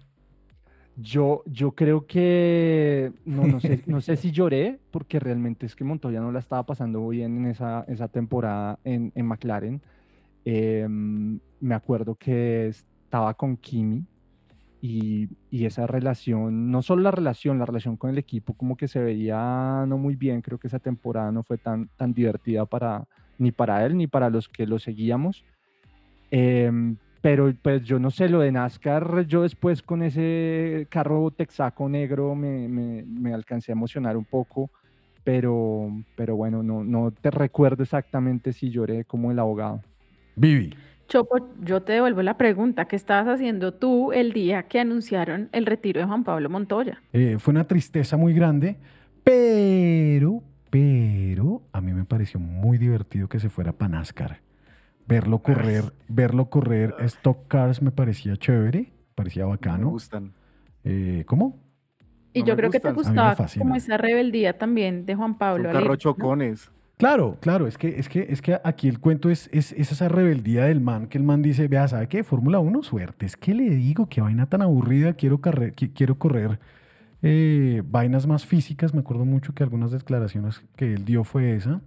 Yo, yo creo que, no, no, sé, no sé si lloré, porque realmente es que Montoya no la estaba pasando bien en esa, esa temporada en, en McLaren. Em, me acuerdo que estaba con Kimi y, y, esa relación, no solo la relación, la relación con el equipo como que se veía no muy bien, creo que esa temporada no fue tan, tan divertida para, ni para él ni para los que lo seguíamos. Em, pero pues yo no sé, lo de NASCAR, yo después con ese carro texaco negro me, me, me alcancé a emocionar un poco, pero, pero bueno, no, no te recuerdo exactamente si lloré como el abogado. Vivi. Chopo, yo te devuelvo la pregunta. ¿Qué estabas haciendo tú el día que anunciaron el retiro de Juan Pablo Montoya? Eh, fue una tristeza muy grande, pero, pero a mí me pareció muy divertido que se fuera para NASCAR. Verlo correr, verlo correr Stock Cars me parecía chévere, parecía bacano. Me gustan. Eh, ¿Cómo? Y No yo creo que te gustaba como esa rebeldía también de Juan Pablo. Son ¿no? chocones. Claro, claro, es que, es que, es que aquí el cuento es, es, es esa rebeldía del man, que el man dice, vea, ¿sabe qué? Fórmula 1, suerte. Es que le digo, qué vaina tan aburrida, quiero, carre- qui- quiero correr eh, vainas más físicas. Me acuerdo mucho que algunas declaraciones que él dio fue esa.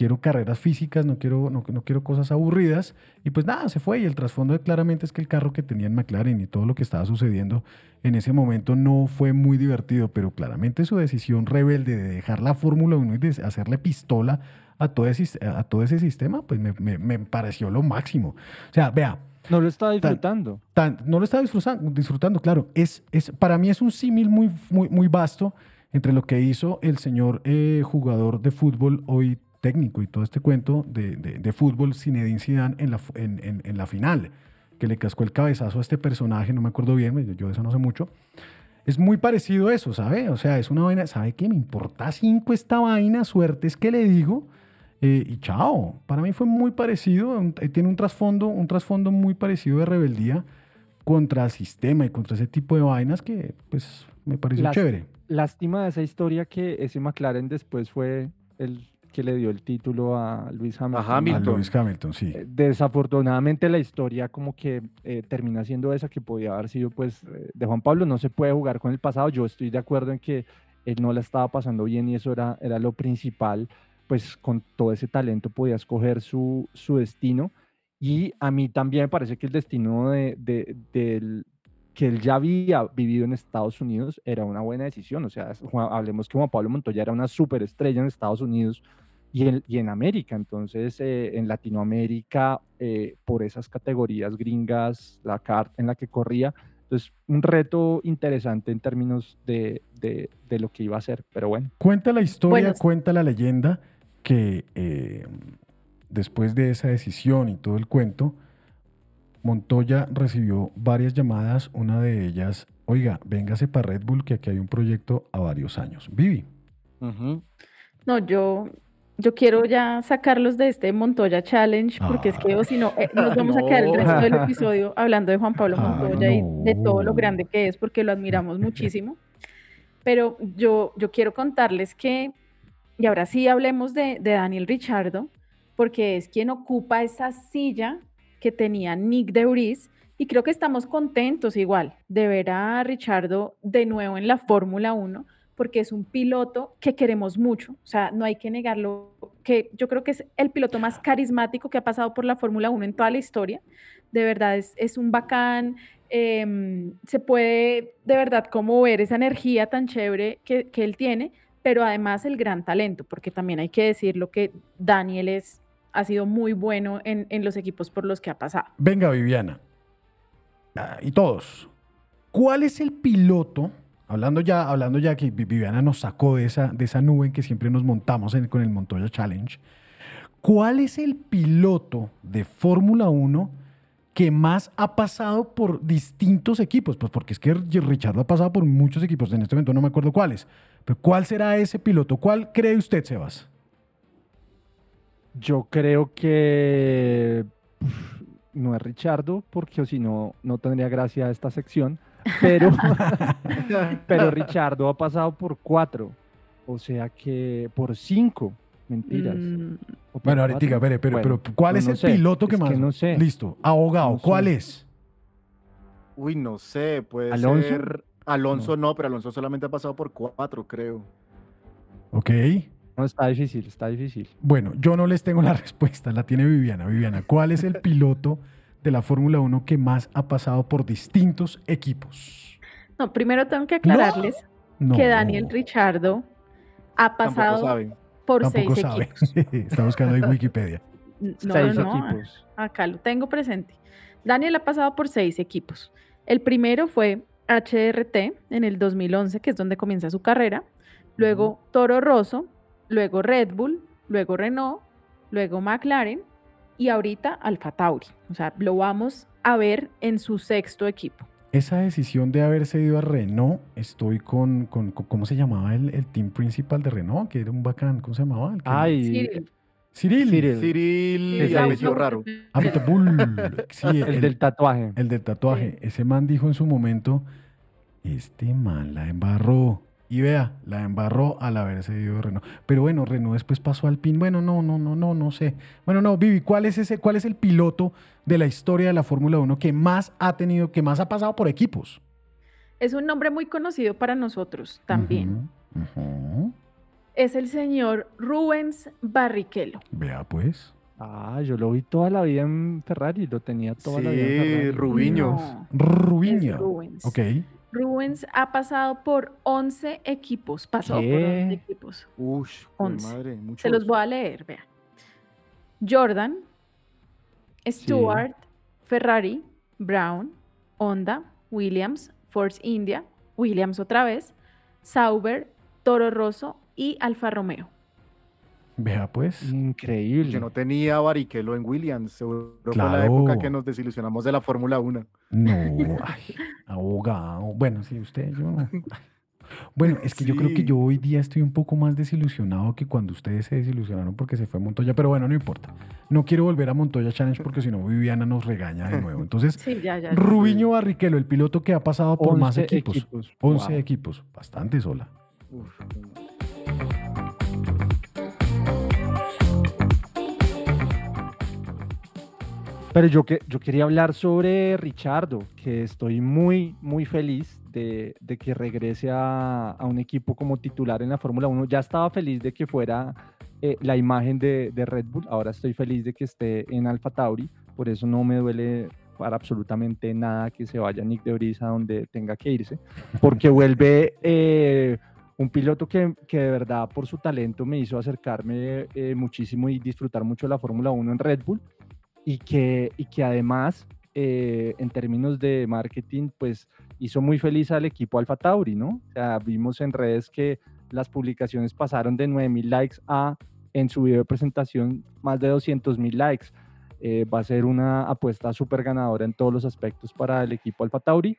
Quiero carreras físicas, no quiero, no, no quiero cosas aburridas. Y pues nada, se fue. Y el trasfondo de claramente es que el carro que tenía en McLaren y todo lo que estaba sucediendo en ese momento no fue muy divertido, pero claramente su decisión rebelde de dejar la Fórmula 1 y de hacerle pistola a todo ese, a todo ese sistema, pues me, me- me pareció lo máximo. O sea, vea, No lo estaba disfrutando. tan- no lo estaba disfrutando, disfrutando claro. Es, es, para mí es un símil muy, muy, muy vasto entre lo que hizo el señor eh, jugador de fútbol hoy técnico y todo este cuento de, de- de fútbol Zinedine Zidane en la, en, en- en la final, que le cascó el cabezazo a este personaje, no me acuerdo bien, yo- de eso no sé mucho. Es muy parecido a eso, ¿sabe? O sea, es una vaina, ¿sabe qué? Me importa cinco esta vaina, suerte es que le digo. eh, y chao, para mí fue muy parecido, un- eh, tiene un trasfondo, un trasfondo muy parecido de rebeldía contra el sistema y contra ese tipo de vainas que pues me pareció Las- chévere. Lástima de esa historia que ese McLaren después fue el que le dio el título a Luis Hamilton. A Hamilton. Lewis Hamilton, sí. Eh, Desafortunadamente la historia como que eh, termina siendo esa que podía haber sido pues eh, de Juan Pablo, no se puede jugar con el pasado, yo estoy de acuerdo en que él no la estaba pasando bien y eso era, era lo principal, pues con todo ese talento podía escoger su, su destino y a mí también me parece que el destino de, de- del, que él ya había vivido en Estados Unidos era una buena decisión, o sea, Juan- hablemos que Juan Pablo Montoya era una superestrella en Estados Unidos y en, y en América. Entonces, eh, en Latinoamérica, eh, por esas categorías gringas, la CART en la que corría, entonces un reto interesante en términos de, de- de lo que iba a hacer. Pero bueno, Cuenta la historia, Bueno, cuenta la leyenda que eh, después de esa decisión y todo el cuento, Montoya recibió varias llamadas, una de ellas, oiga, véngase para Red Bull que aquí hay un proyecto a varios años. Vivi. No, yo, yo quiero ya sacarlos de este Montoya Challenge, porque es que o si no, eh, nos vamos a quedar el resto del episodio hablando de Juan Pablo Ay, Montoya y de todo lo grande que es, porque lo admiramos muchísimo. Pero yo, yo quiero contarles que, y ahora sí hablemos de, de Daniel Richardo, porque es quien ocupa esa silla que tenía Nick de Vries, y creo que estamos contentos igual de ver a Richardo de nuevo en la Fórmula 1, porque es un piloto que queremos mucho, o sea, no hay que negarlo, que yo creo que es el piloto más carismático que ha pasado por la Fórmula 1 en toda la historia, de verdad es, es un bacán, em, se puede de verdad como ver esa energía tan chévere que, que él tiene, pero además el gran talento, porque también hay que decirlo que Daniel es, ha sido muy bueno en, en los equipos por los que ha pasado. Venga, Viviana. Ah, y todos. ¿Cuál es el piloto? Hablando ya, hablando ya que Vi- Viviana nos sacó de esa, de esa nube en que siempre nos montamos con el Montoya Challenge. ¿Cuál es el piloto de Fórmula 1 que más ha pasado por distintos equipos? Pues porque es que Richard ha pasado por muchos equipos. En este momento no me acuerdo cuáles. Pero ¿cuál será ese piloto? ¿Cuál cree usted, Sebas? Yo creo que uf, no es Richardo, porque si no, no tendría gracia esta sección. Pero, pero Richardo ha pasado por cuatro, o sea que por cinco, mentiras. Mm, Bueno, ahorita, espere, pero, Bueno, pero ¿cuál no, es no el sé, piloto que es más? no sé. Listo. Abogado, No ¿cuál sé. es? Uy, no sé, puede ¿Alonso? ser. Alonso no. pero Alonso solamente ha pasado por cuatro, creo. Ok. No, está difícil, está difícil. Bueno, yo no les tengo la respuesta, la tiene Viviana. Viviana, ¿cuál es el piloto de la Fórmula 1 que más ha pasado por distintos equipos? No, primero tengo que aclararles No. que Daniel Richardo ha pasado por Tampoco seis sabe. equipos. Está buscando en Wikipedia. No, Seis no, no, equipos. acá lo tengo presente. Daniel ha pasado por seis equipos. El primero fue HRT en el 2011, que es donde comienza su carrera. Luego Toro Rosso, luego Red Bull, luego Renault, luego McLaren y ahorita Alfa Tauri. O sea, lo vamos a ver en su sexto equipo. Esa decisión de haberse ido a Renault, estoy con, con- con- ¿cómo se llamaba el, el team principal de Renault? Que era un bacán, ¿cómo se llamaba? El que- Ay, Cyril. Cyril. Cyril. Apellido raro. Sí, el del tatuaje. El del tatuaje. Ese man dijo en su momento, este man la embarró. Y vea, la embarró al haberse ido de Renault. Pero bueno, Renault después pasó al PIN. Bueno, no, no, no, no, no sé. Bueno, no, Vivi, ¿cuál es ese, cuál es el piloto de la historia de la Fórmula 1 que más ha tenido, que más ha pasado por equipos? Es un nombre muy conocido para nosotros también. Es el señor Rubens Barrichello. Vea pues. Ah, yo lo vi toda la vida en Ferrari, lo tenía toda la vida en Sí, Ferrari. Rubiño. No, Rubiño. es Rubens. Ok. Rubens ha pasado por 11 equipos. Pasó por ¿Qué? 11 equipos. Ush, Once. madre, muchos. Se los voy a leer, vea. Jordan, Stewart, Ferrari, Brown, Honda, Williams, Force India, Williams otra vez, Sauber, Toro Rosso y Alfa Romeo. Vea pues. Increíble. Yo no tenía Barrichello en Williams. Seguro fue la Claro. época que nos desilusionamos de la Fórmula 1. No, ay, abogado. Bueno, sí, usted, yo no. Bueno, es que yo creo que Sí. yo hoy día estoy un poco más desilusionado que cuando ustedes se desilusionaron porque se fue Montoya, pero bueno, no importa. No quiero volver a Montoya Challenge porque si no Viviana nos regaña de nuevo. Entonces, Sí, ya, ya. Rubiño Barrichello, el piloto que ha pasado por más 11 equipos. equipos. 11 Wow. equipos, bastante sola. Uf, Pero yo, que, yo quería hablar sobre Richardo, que estoy muy, muy feliz de, de que regrese a, a un equipo como titular en la Fórmula 1. Ya estaba feliz de que fuera eh, la imagen de, de Red Bull, ahora estoy feliz de que esté en Alfa Tauri, por eso no me duele para absolutamente nada que se vaya Nick de Vries a donde tenga que irse, porque vuelve eh, un piloto que, que de verdad por su talento me hizo acercarme eh, muchísimo y disfrutar mucho de la Fórmula 1 en Red Bull y que, y que además eh, en términos de marketing pues hizo muy feliz al equipo Alfa Tauri, ¿no? O sea, vimos en redes que las publicaciones pasaron de 9.000 likes a en su video de presentación más de 200.000 likes. Eh, va a ser una apuesta súper ganadora en todos los aspectos para el equipo Alfa Tauri.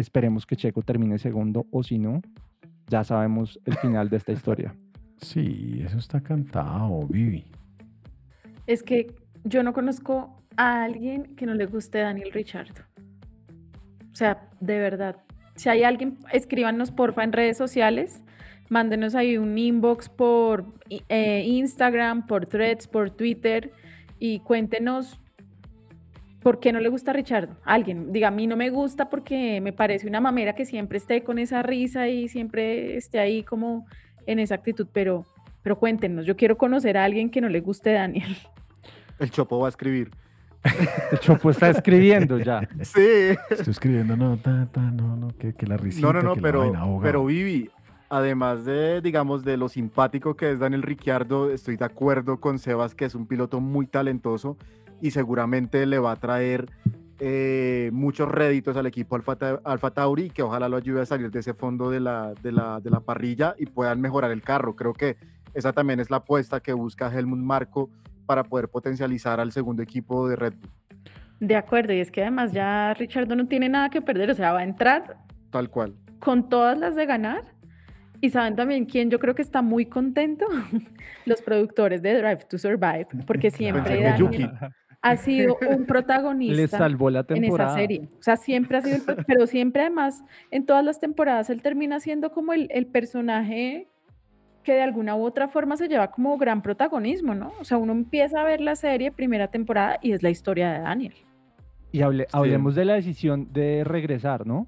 esperemos que Checo termine segundo o si no, ya sabemos el final de esta historia. Sí, eso está cantado, Vivi. Es que yo no conozco a alguien que no le guste Daniel Richardo. O sea, de verdad. Si hay alguien, escríbanos porfa en redes sociales, mándenos ahí un inbox por eh, Instagram, por Threads, por Twitter y cuéntenos por qué no le gusta a Richardo. Alguien, diga, a mí no me gusta porque me parece una mamera que siempre esté con esa risa y siempre esté ahí como en esa actitud, pero, pero cuéntenos, yo quiero conocer a alguien que no le guste Daniel. El Chopo va a escribir. El Chopo está escribiendo ya. Sí. Estoy escribiendo, no, ta, ta, no, no, que, que la risita, No, no, no, que pero, pero Vivi, además de, digamos, de lo simpático que es Daniel Ricciardo, estoy de acuerdo con Sebas que es un piloto muy talentoso y seguramente le va a traer eh, muchos réditos al equipo Alfa, Alfa Tauri que ojalá lo ayude a salir de ese fondo de la, de, la, de la parrilla y puedan mejorar el carro. Creo que esa también es la apuesta que busca Helmut Marco para poder potencializar al segundo equipo de Red Bull, De acuerdo, y es que además ya Richardo no tiene nada que perder, o sea, va a entrar tal cual. con todas las de ganar. Y saben también quién yo creo que está muy contento, los productores de Drive to Survive, porque siempre Yuki. Ha sido un protagonista Le salvó la en esa temporada. serie. O sea, siempre ha sido, el pero siempre además, en todas las temporadas, él termina siendo como el, el personaje que de alguna u otra forma se lleva como gran protagonismo, ¿no? O sea, uno empieza a ver la serie primera temporada y es la historia de Daniel. Y hable- hablemos de la decisión de regresar, ¿no?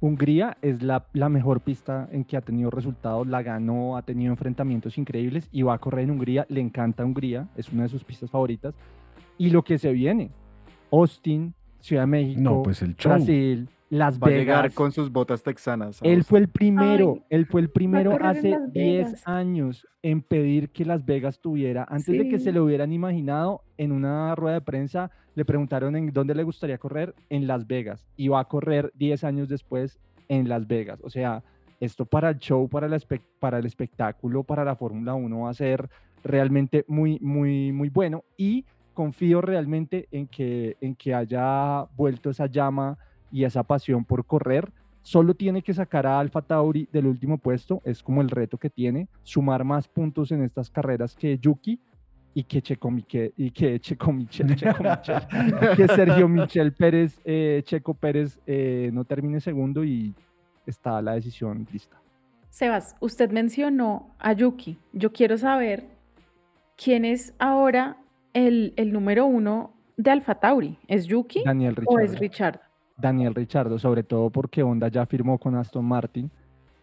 Hungría es la, la, mejor pista en que ha tenido resultados, la ganó, ha tenido enfrentamientos increíbles y va a correr en Hungría, le encanta Hungría, es una de sus pistas favoritas. Y lo que se viene, Austin, Ciudad de México, no, pues el Brasil, Las Va a Vegas. llegar con sus botas texanas. a Él fue el primero, Ay, él fue el primero hace Las 10 Vegas. años en pedir que Las Vegas tuviera, antes de que se Sí. lo hubieran imaginado, en una rueda de prensa le preguntaron en dónde le gustaría correr, en Las Vegas, y va a correr 10 años después en Las Vegas. O sea, esto para el show, para el, espec- para el espectáculo, para la Fórmula 1 va a ser realmente muy, muy, muy bueno y confío realmente en que, en que haya vuelto esa llama y esa pasión por correr. Solo tiene que sacar a Alfa Tauri del último puesto, es como el reto que tiene, sumar más puntos en estas carreras que Yuki y que Checo y que Checo Michel, Checo Michel, que Sergio Michel Pérez, eh, Checo Pérez eh, no termine segundo y está la decisión lista. Sebas, usted mencionó a Yuki. Yo quiero saber quién es ahora el, el número uno de Alfa Tauri. ¿Es Yuki Daniel o es. Richard? Daniel Richardo, sobre todo porque Honda ya firmó con Aston Martin.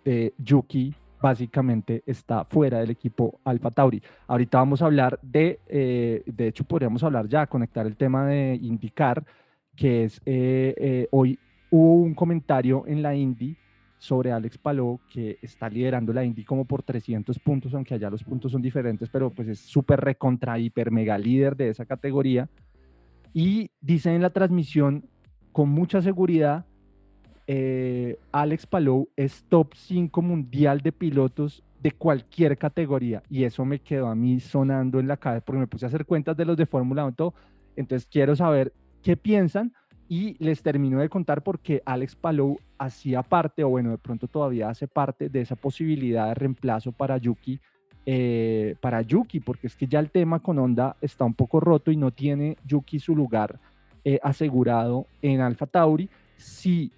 eh, Yuki básicamente está fuera del equipo Alfa Tauri. Ahorita vamos a hablar de, eh, de hecho podríamos hablar ya, conectar el tema de indicar, que es, eh, eh, hoy hubo un comentario en la Indy sobre Alex Palou, que está liderando la Indy como por 300 puntos, aunque allá los puntos son diferentes, pero pues es súper recontra, hiper, mega líder de esa categoría. Y dice en la transmisión con mucha seguridad, eh, Alex Palou es top 5 mundial de pilotos de cualquier categoría. Y eso me quedó a mí sonando en la cabeza porque me puse a hacer cuentas de los de Fórmula 1 y todo. Entonces quiero saber qué piensan y les termino de contar porque Alex Palou hacía parte, o bueno, de pronto todavía hace parte de esa posibilidad de reemplazo para Yuki. eh, para Yuki, porque es que ya el tema con Honda está un poco roto y no tiene Yuki su lugar eh, asegurado en Alfa Tauri. Si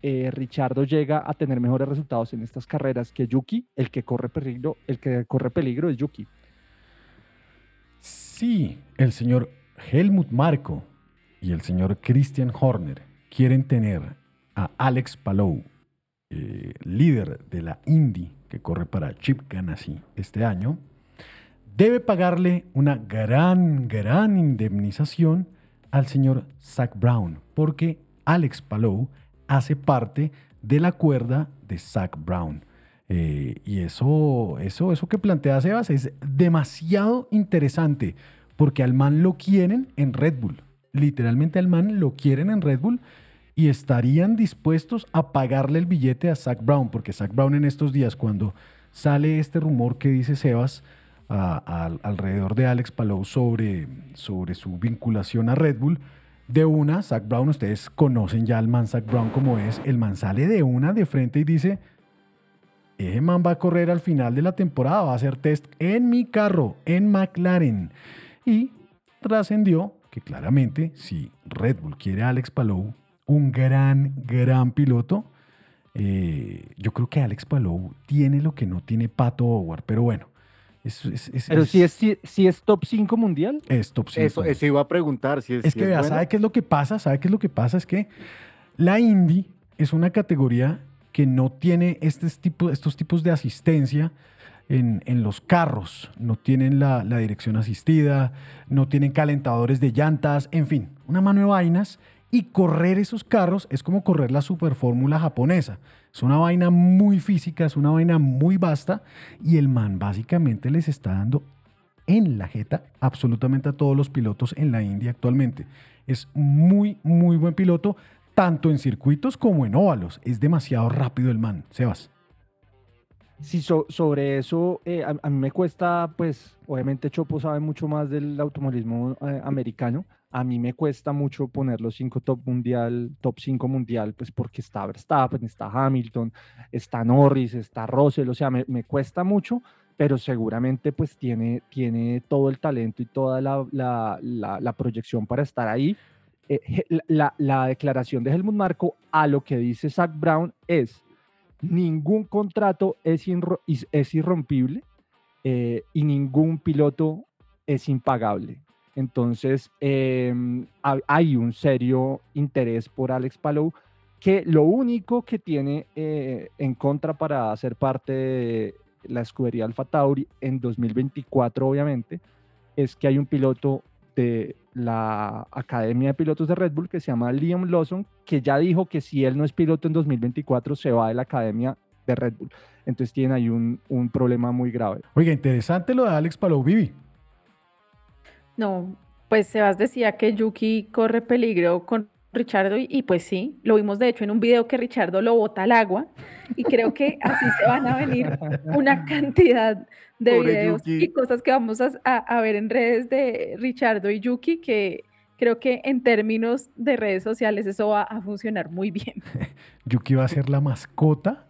eh, Richardo llega a tener mejores resultados en estas carreras que Yuki, el que corre peligro, el que corre peligro es Yuki. Si el señor Helmut Marko y el señor Christian Horner quieren tener a Alex Palou, eh, líder de la Indy que corre para Chip Ganassi este año, debe pagarle una gran, gran indemnización al señor Zach Brown, porque Alex Palou hace parte de la cuerda de Zach Brown. Eh, y eso, eso, eso que plantea Sebas es demasiado interesante, porque al man lo quieren en Red Bull. Literalmente al man lo quieren en Red Bull y estarían dispuestos a pagarle el billete a Zach Brown, porque Zach Brown en estos días, cuando sale este rumor que dice Sebas alrededor de Alex Palou sobre, sobre su vinculación a Red Bull, de una, Zach Brown, ustedes conocen ya al man Zach Brown como es, el man sale de una de frente y dice, ese man va a correr al final de la temporada, va a hacer test en mi carro, en McLaren. Y trascendió que claramente si Red Bull quiere a Alex Palou, un gran, gran piloto, eh, yo creo que Alex Palou tiene lo que no tiene Pato Howard, pero bueno. Es, es, es- Pero si es- si, si es top 5 mundial, es top 5. Eso, eso iba a preguntar. Si es, Es si que vea, bueno. ¿sabe qué es lo que pasa? ¿Sabe qué es lo que pasa? Es que la Indy es una categoría que no tiene este tipo, estos tipos de asistencia en, los carros. No tienen la, la dirección asistida, no tienen calentadores de llantas, en fin, una mano de vainas. Y correr esos carros es como correr la superfórmula japonesa. Es una vaina muy física, es una vaina muy vasta. Y el man básicamente les está dando en la jeta absolutamente a todos los pilotos en la India actualmente. Es muy, muy buen piloto, tanto en circuitos como en óvalos. Es demasiado rápido el man, Sebas. Sí, so- sobre eso, eh, a, mí me cuesta, pues, obviamente Chopo sabe mucho más del automovilismo eh, americano. A mí me cuesta mucho poner los cinco top mundial, top 5 mundial, pues porque está Verstappen, está Hamilton, está Norris, está Russell, o sea, me, me cuesta mucho, pero seguramente pues tiene, tiene todo el talento y toda la, la- proyección para estar ahí. Eh, la, la- la declaración de Helmut Marko a lo que dice Zach Brown es, ningún contrato es, es irrompible eh, y ningún piloto es impagable. Entonces, em, ha- hay un serio interés por Alex Palou que lo único que tiene eh, en contra para ser parte de la escudería Alfa Tauri en 2024, obviamente, es que hay un piloto de la Academia de Pilotos de Red Bull que se llama Liam Lawson, que ya dijo que si él no es piloto en 2024 se va de la Academia de Red Bull. Entonces tiene ahí un, un problema muy grave. Oiga, interesante lo de Alex Palou Vivi. No, pues Sebas decía que Yuki corre peligro con Richardo y, pues sí, lo vimos de hecho en un video que Richardo lo bota al agua y creo que así se van a venir una cantidad de videos y cosas que vamos a, ver en redes de Richardo y Yuki que creo que en términos de redes sociales eso va a funcionar muy bien. Yuki va a ser la mascota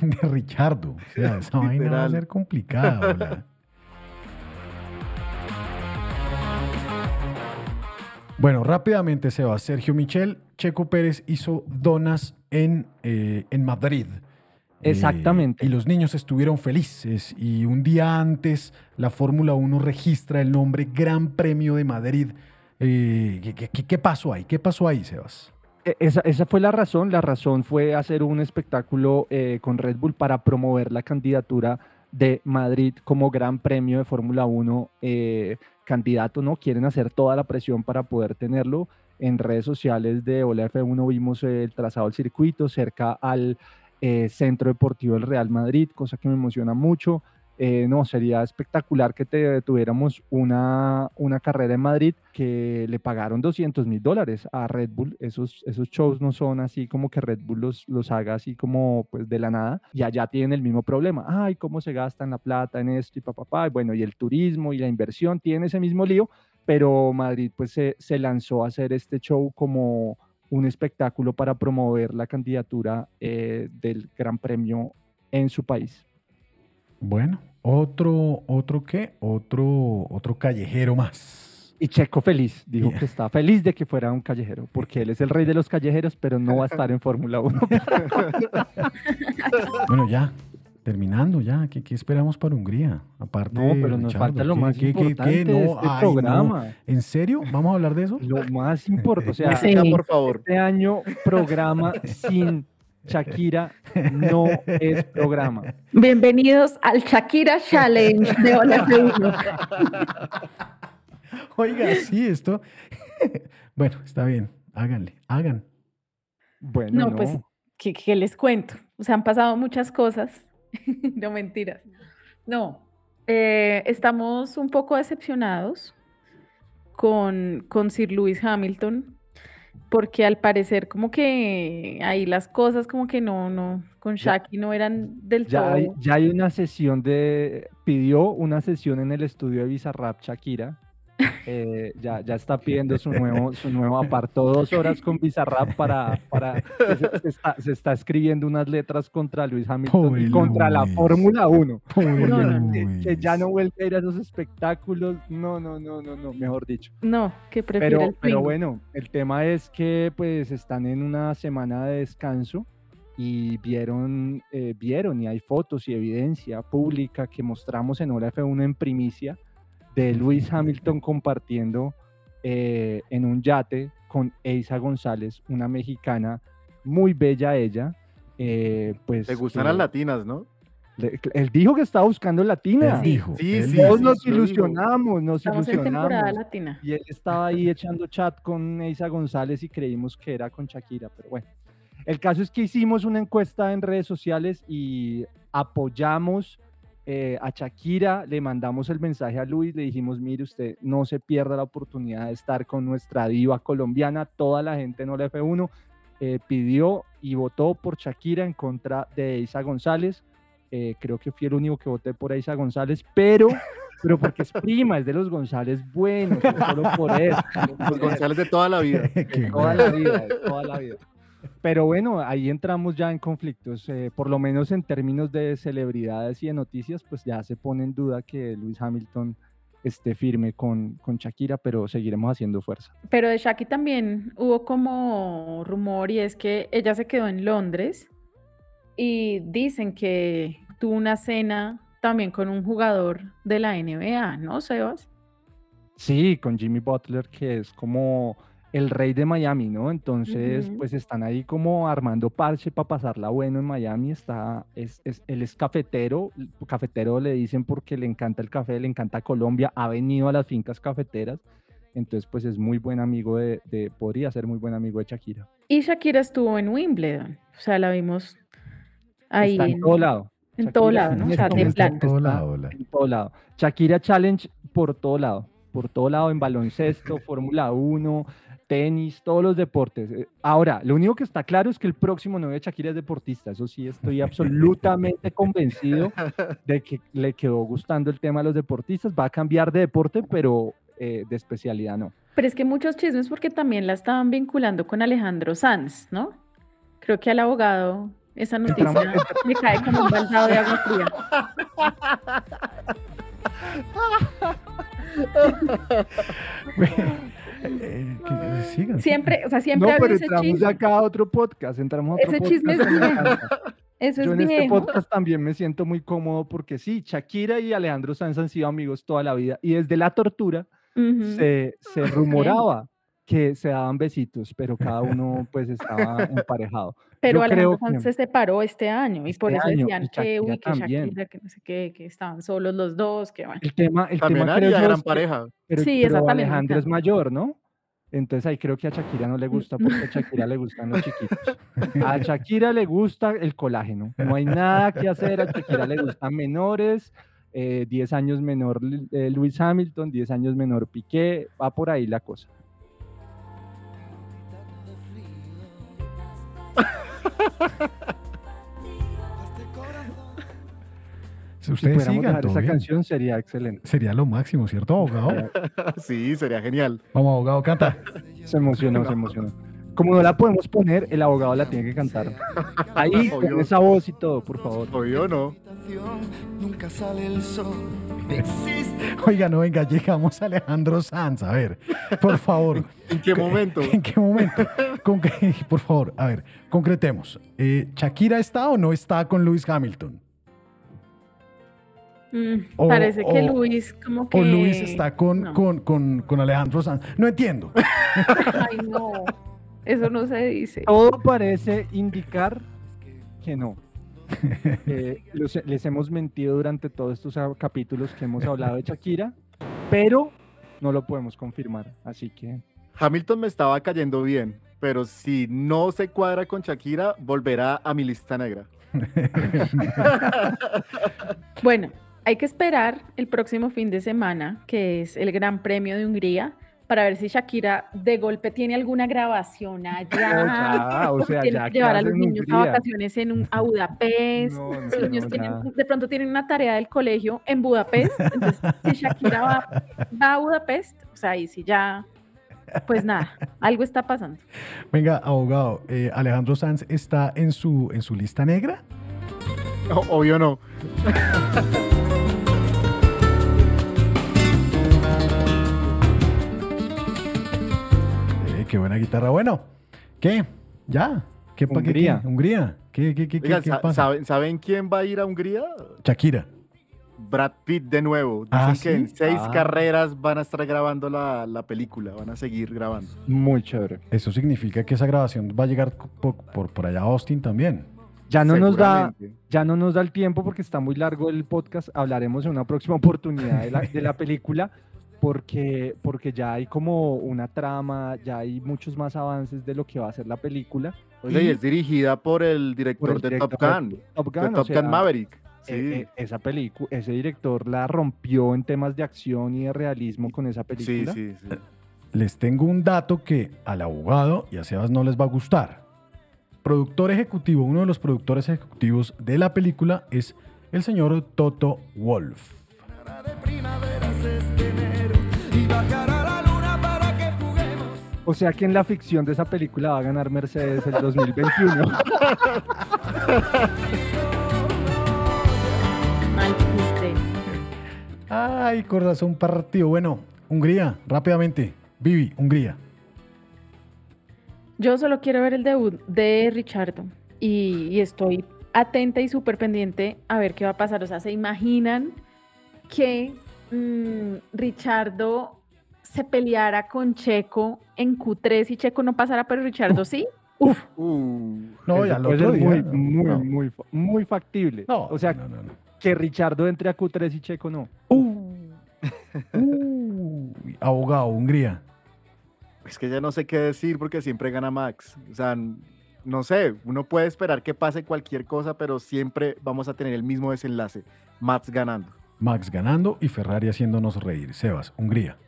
de Richardo, o sea, esa vaina va a ser complicada. Bueno, rápidamente, Seba. Sergio Michel, Checo Pérez hizo donas en, eh, en Madrid. Eh, Exactamente. y los niños estuvieron felices. Y un día antes, la Fórmula 1 registra el nombre Gran Premio de Madrid. Eh, ¿qué, pasó ahí? ¿Qué pasó ahí, Sebas? E, esa, esa, fue la razón. La razón fue hacer un espectáculo con Red Bull para promover la candidatura de Madrid como Gran Premio de Fórmula 1 candidato, ¿no? Quieren hacer toda la presión para poder tenerlo. En redes sociales de Ola F1 vimos el trazado del circuito cerca al eh, Centro Deportivo del Real Madrid, cosa que me emociona mucho. Eh, no, sería espectacular que te, tuviéramos una, una carrera en Madrid que le pagaron 200 mil dólares a Red Bull. Esos, esos shows no son así como que Red Bull los, los haga así como pues de la nada. Y allá tienen el mismo problema. Ay, cómo se gastan la plata en esto y papá. bueno, y el turismo y la inversión tienen ese mismo lío, pero Madrid pues se, se lanzó a hacer este show como un espectáculo para promover la candidatura eh, del Gran Premio en su país. Bueno, otro, otro qué, otro, otro callejero más. Y Checo feliz, dijo que está feliz de que fuera un callejero, porque él es el rey de los callejeros, pero no va a estar en Fórmula 1. bueno, ya, terminando ya, ¿qué, esperamos para Hungría? Aparte no, pero nos falta lo más importante de este programa. ¿En serio? ¿Vamos a hablar de eso? Lo más importante, o sea, por favor. este año programa sin Shakira no es programa. Bienvenidos al Shakira Challenge de Hola Oiga, sí, esto. bueno, está bien. Háganle, hagan. Bueno, no, pues, ¿qué, les cuento? O sea, han pasado muchas cosas. no mentiras. No, eh, estamos un poco decepcionados con, con Sir Lewis Hamilton porque al parecer como que ahí las cosas como que no, no, con Shaki no eran del todo. Hay, ya hay una sesión de, pidió una sesión en el estudio de Bizarrap Shakira eh, ya, ya está pidiendo su nuevo, su nuevo aparto, dos horas con Bizarrap para, para se, está, escribiendo unas letras contra Luis Hamilton y contra la Fórmula 1. que, ya no vuelve a ir a esos espectáculos, no, no, no, no, no, mejor dicho. No, que prefiero pero, pero bueno, el tema es que pues están en una semana de descanso y vieron, eh, vieron y hay fotos y evidencia pública que mostramos en Hora F1 en primicia de Luis Hamilton compartiendo eh, en un yate con Eisa González, una mexicana muy bella ella. Eh, pues, Te gustan las latinas, ¿no? él dijo que estaba buscando latinas. dijo. Sí, sí, Todos nos ilusionamos, nos ilusionamos. latina. Y él estaba ahí echando chat con Eisa González y creímos que era con Shakira, pero bueno. El caso es que hicimos una encuesta en redes sociales y apoyamos eh, a Shakira, le mandamos el mensaje a Luis, le dijimos, mire usted, no se pierda la oportunidad de estar con nuestra diva colombiana, toda la gente en la F1 eh, pidió y votó por Shakira en contra de Isa González, eh, creo que fui el único que voté por Isa González, pero, pero porque es prima, es de los González buenos, solo por eso. Los González de toda la vida. toda la vida, toda la vida. Pero bueno, ahí entramos ya en conflictos, eh, por lo menos en términos de celebridades y de noticias, pues ya se pone en duda que Luis Hamilton esté firme con, con Shakira, pero seguiremos haciendo fuerza. Pero de Shakira también hubo como rumor y es que ella se quedó en Londres y dicen que tuvo una cena también con un jugador de la NBA, ¿no, Sebas? Sí, con Jimmy Butler, que es como el rey de Miami, ¿no? Entonces, Ujú. pues están ahí como armando parche para pasarla bueno en Miami. Está, es, es- él es cafetero, cafetero le dicen porque le encanta el café, le encanta Colombia, ha venido a las fincas cafeteras. Entonces, pues es muy buen amigo de, de- podría ser muy buen amigo de Shakira. Y Shakira estuvo en Wimbledon. O sea, la vimos ahí Está en todo lado. en todo Shakira lado, ¿no? O en sea, de plata. en todo lado, la- en todo lado. Shakira Challenge por todo lado. Por todo lado en baloncesto, Fórmula 1, tenis, todos los deportes. Eh, Ahora, lo único que está claro es que el próximo novio de Shakira es deportista. Eso sí, estoy absolutamente convencido de que le quedó gustando el tema de los deportistas. Va a cambiar de deporte, pero eh, de especialidad no. Pero es que muchos chismes porque también la estaban vinculando con Alejandro Sanz, ¿no? Creo que al abogado esa noticia le cae como un baldado de agua fría. Eh, que sigan. Siempre, o sea, siempre No, pero ese entramos chisme. acá a otro podcast. Entramos a otro Ese chisme podcast es que me viejo. Eso Yo es en este viejo. podcast también me siento muy cómodo porque sí, Shakira y Alejandro Sanz han sido amigos toda la vida y desde la tortura Ujú. se, se rumoraba que se daban besitos, pero cada uno pues estaba emparejado. Pero Yo Alejandro creo Sanz que se separó este año y por Este eso año, decían que, Shakira uy, que. Shakira, que no sé qué, que estaban solos los dos, que bueno. el tema, el También tema creo yo gran es que- pareja. pero, Sí, pero Alejandro es mayor, ¿no? Entonces ahí creo que a Shakira no le gusta porque a Shakira le gustan los chiquitos. A Shakira le gusta el colágeno. No hay nada que hacer. A Shakira le gustan menores. eh, 10 años menor eh, Lewis Hamilton, 10 años menor Piqué. Va por ahí la cosa. Si Si ustedes pudiéramos sigan, esa canción sería excelente. Sería lo máximo, ¿cierto, abogado? sí, sería genial. Vamos, abogado, canta. Se emocionó, se emocionó. Como no la podemos poner, el abogado la tiene que cantar. Ahí, con esa voz y todo, por favor. Obvio no. Nunca sale el sol. Existe. Oiga, no, venga, llegamos a Alejandro Sanz. A ver, por favor. ¿En qué momento? ¿En qué momento? Por favor, a ver, concretemos. Eh, ¿Shakira está o no está con Lewis Hamilton? Mm, O- parece que o- Luis como que... ¿O Luis está con, no. con, con, con Alejandro Sanz? No entiendo. Ay, no. Eso no se dice. Todo parece indicar que no. Eh, los- les hemos mentido durante todos estos capítulos que hemos hablado de Shakira, pero no lo podemos confirmar. Así que Hamilton me estaba cayendo bien, pero si no se cuadra con Shakira, volverá a mi lista negra. Bueno, hay que esperar el próximo fin de semana, que es el Gran Premio de Hungría, para ver si Shakira de golpe tiene alguna grabación allá. ya, o sea, tiene ya, que ¿qué llevar a los niños a vacaciones en un, a Budapest. No, no, Los niños no, tienen, de pronto tienen una tarea del colegio en Budapest. Entonces, si Shakira va, va a Budapest, o sea, ahí sí ya, pues nada, algo está pasando. Venga, abogado, eh, Alejandro Sanz está en su, en su lista negra. O- obvio no. qué buena guitarra. Bueno, ¿qué? ¿Ya? ¿Qué, pa- qué- Hungría. qué? ¿Hungría? ¿Qué, qué, qué, Oigan, qué sa- pasa? ¿saben, saben quién va a ir a Hungría? Shakira. Brad Pitt de nuevo. Dicen ¿Ah, que en seis Ah. carreras van a estar grabando la, la película, van a seguir grabando. muy chévere. Eso significa que esa grabación va a llegar por, por, por allá a Austin también. Ya no nos da, ya no nos da el tiempo porque está muy largo el podcast. Hablaremos en una próxima oportunidad de la, de la película porque, porque ya hay como una trama, ya hay muchos más avances de lo que va a ser la película. Y es dirigida por el director el de Top Gun, de Top de Gun, o Top sea, Gun Maverick. Sí. eh, eh, esa película, ese director la rompió en temas de acción y de realismo con esa sí, película. sí, sí. Les tengo un dato que al abogado y a Sebas no les va a gustar. Productor ejecutivo, uno de los productores ejecutivos de la película es el señor Toto Wolf. O sea que en la ficción de esa película va a ganar Mercedes el 2021. Mal chiste. Ay, corazón partido. Bueno, Hungría, rápidamente. Vivi, Hungría. Yo solo quiero ver el debut de Richardo y, y estoy atenta y súper pendiente a ver qué va a pasar. O sea, ¿se imaginan que mm, Richardo se peleara con Checo en Q3 y Checo no pasara, pero Richardo sí. Uf. No, ya lo otro día. muy, no, muy, no. muy, muy factible. No, o sea, no, no, no. que Richardo entre a Q3 y Checo no. Uy, abogado, Hungría. Es que ya no sé qué decir porque siempre gana Max. O sea, no sé, uno puede esperar que pase cualquier cosa, pero siempre vamos a tener el mismo desenlace. Max ganando. Max ganando y Ferrari haciéndonos reír. Sebas, Hungría.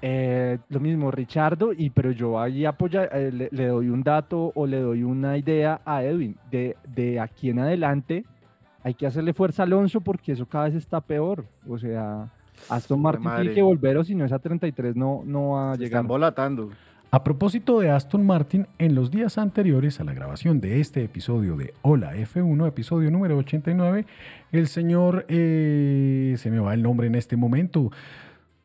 Eh, lo mismo, Richardo, y pero yo ahí apoya, eh, le, le doy un dato o le doy una idea a Edwin. De, de aquí en adelante hay que hacerle fuerza a Alonso porque eso cada vez está peor. O sea, Aston Martin madre. tiene que volver o si no es a 33 no, no va a Se llegar. están volatando. A propósito de Aston Martin, en los días anteriores a la grabación de este episodio de Hola F1, episodio número 89, el señor, eh, se me va el nombre en este momento.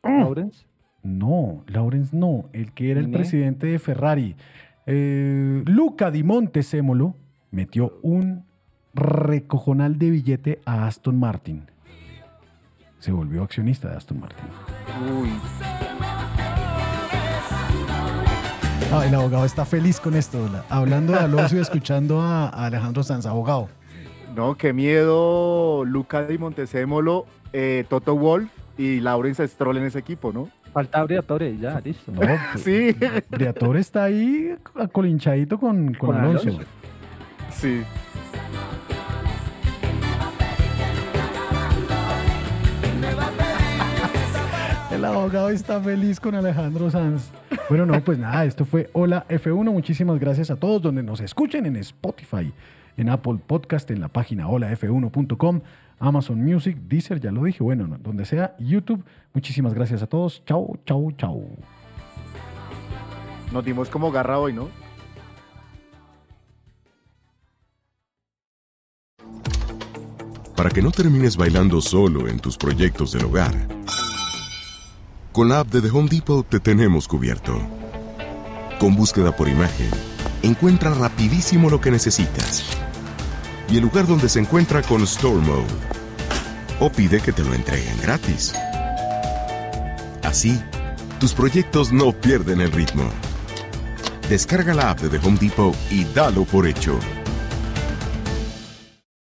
Lawrence. No, Lawrence no, el que era el presidente de Ferrari. Eh, Luca Di Montesemolo metió un recojonal de billete a Aston Martin. Se volvió accionista de Aston Martin. Uy, Ah, el abogado está feliz con esto, la- hablando de Alonso y escuchando a, a Alejandro Sanz, abogado. no, qué miedo. Luca Di Montesémolo, eh, Toto Wolf y Lawrence Stroll en ese equipo, ¿no? Falta Briatore, ya, listo. No, pues, Sí, Briatore está ahí acolinchadito con, con Con Alonso. Alonso. sí. El abogado está feliz con Alejandro Sanz. Bueno, no, pues nada, esto fue Hola F1. Muchísimas gracias a todos donde nos escuchen en Spotify, en Apple Podcast, en la página holaf1.com, Amazon Music, Deezer, ya lo dije, bueno, no, donde sea, YouTube. Muchísimas gracias a todos. Chau, chau, chau. Nos dimos como garra hoy, ¿no? para que no termines bailando solo en tus proyectos del hogar. Con la app de The Home Depot te tenemos cubierto. Con búsqueda por imagen, encuentra rapidísimo lo que necesitas. Y el lugar donde se encuentra con Store Mode. O pide que te lo entreguen gratis. Así, tus proyectos no pierden el ritmo. Descarga la app de The Home Depot y dalo por hecho.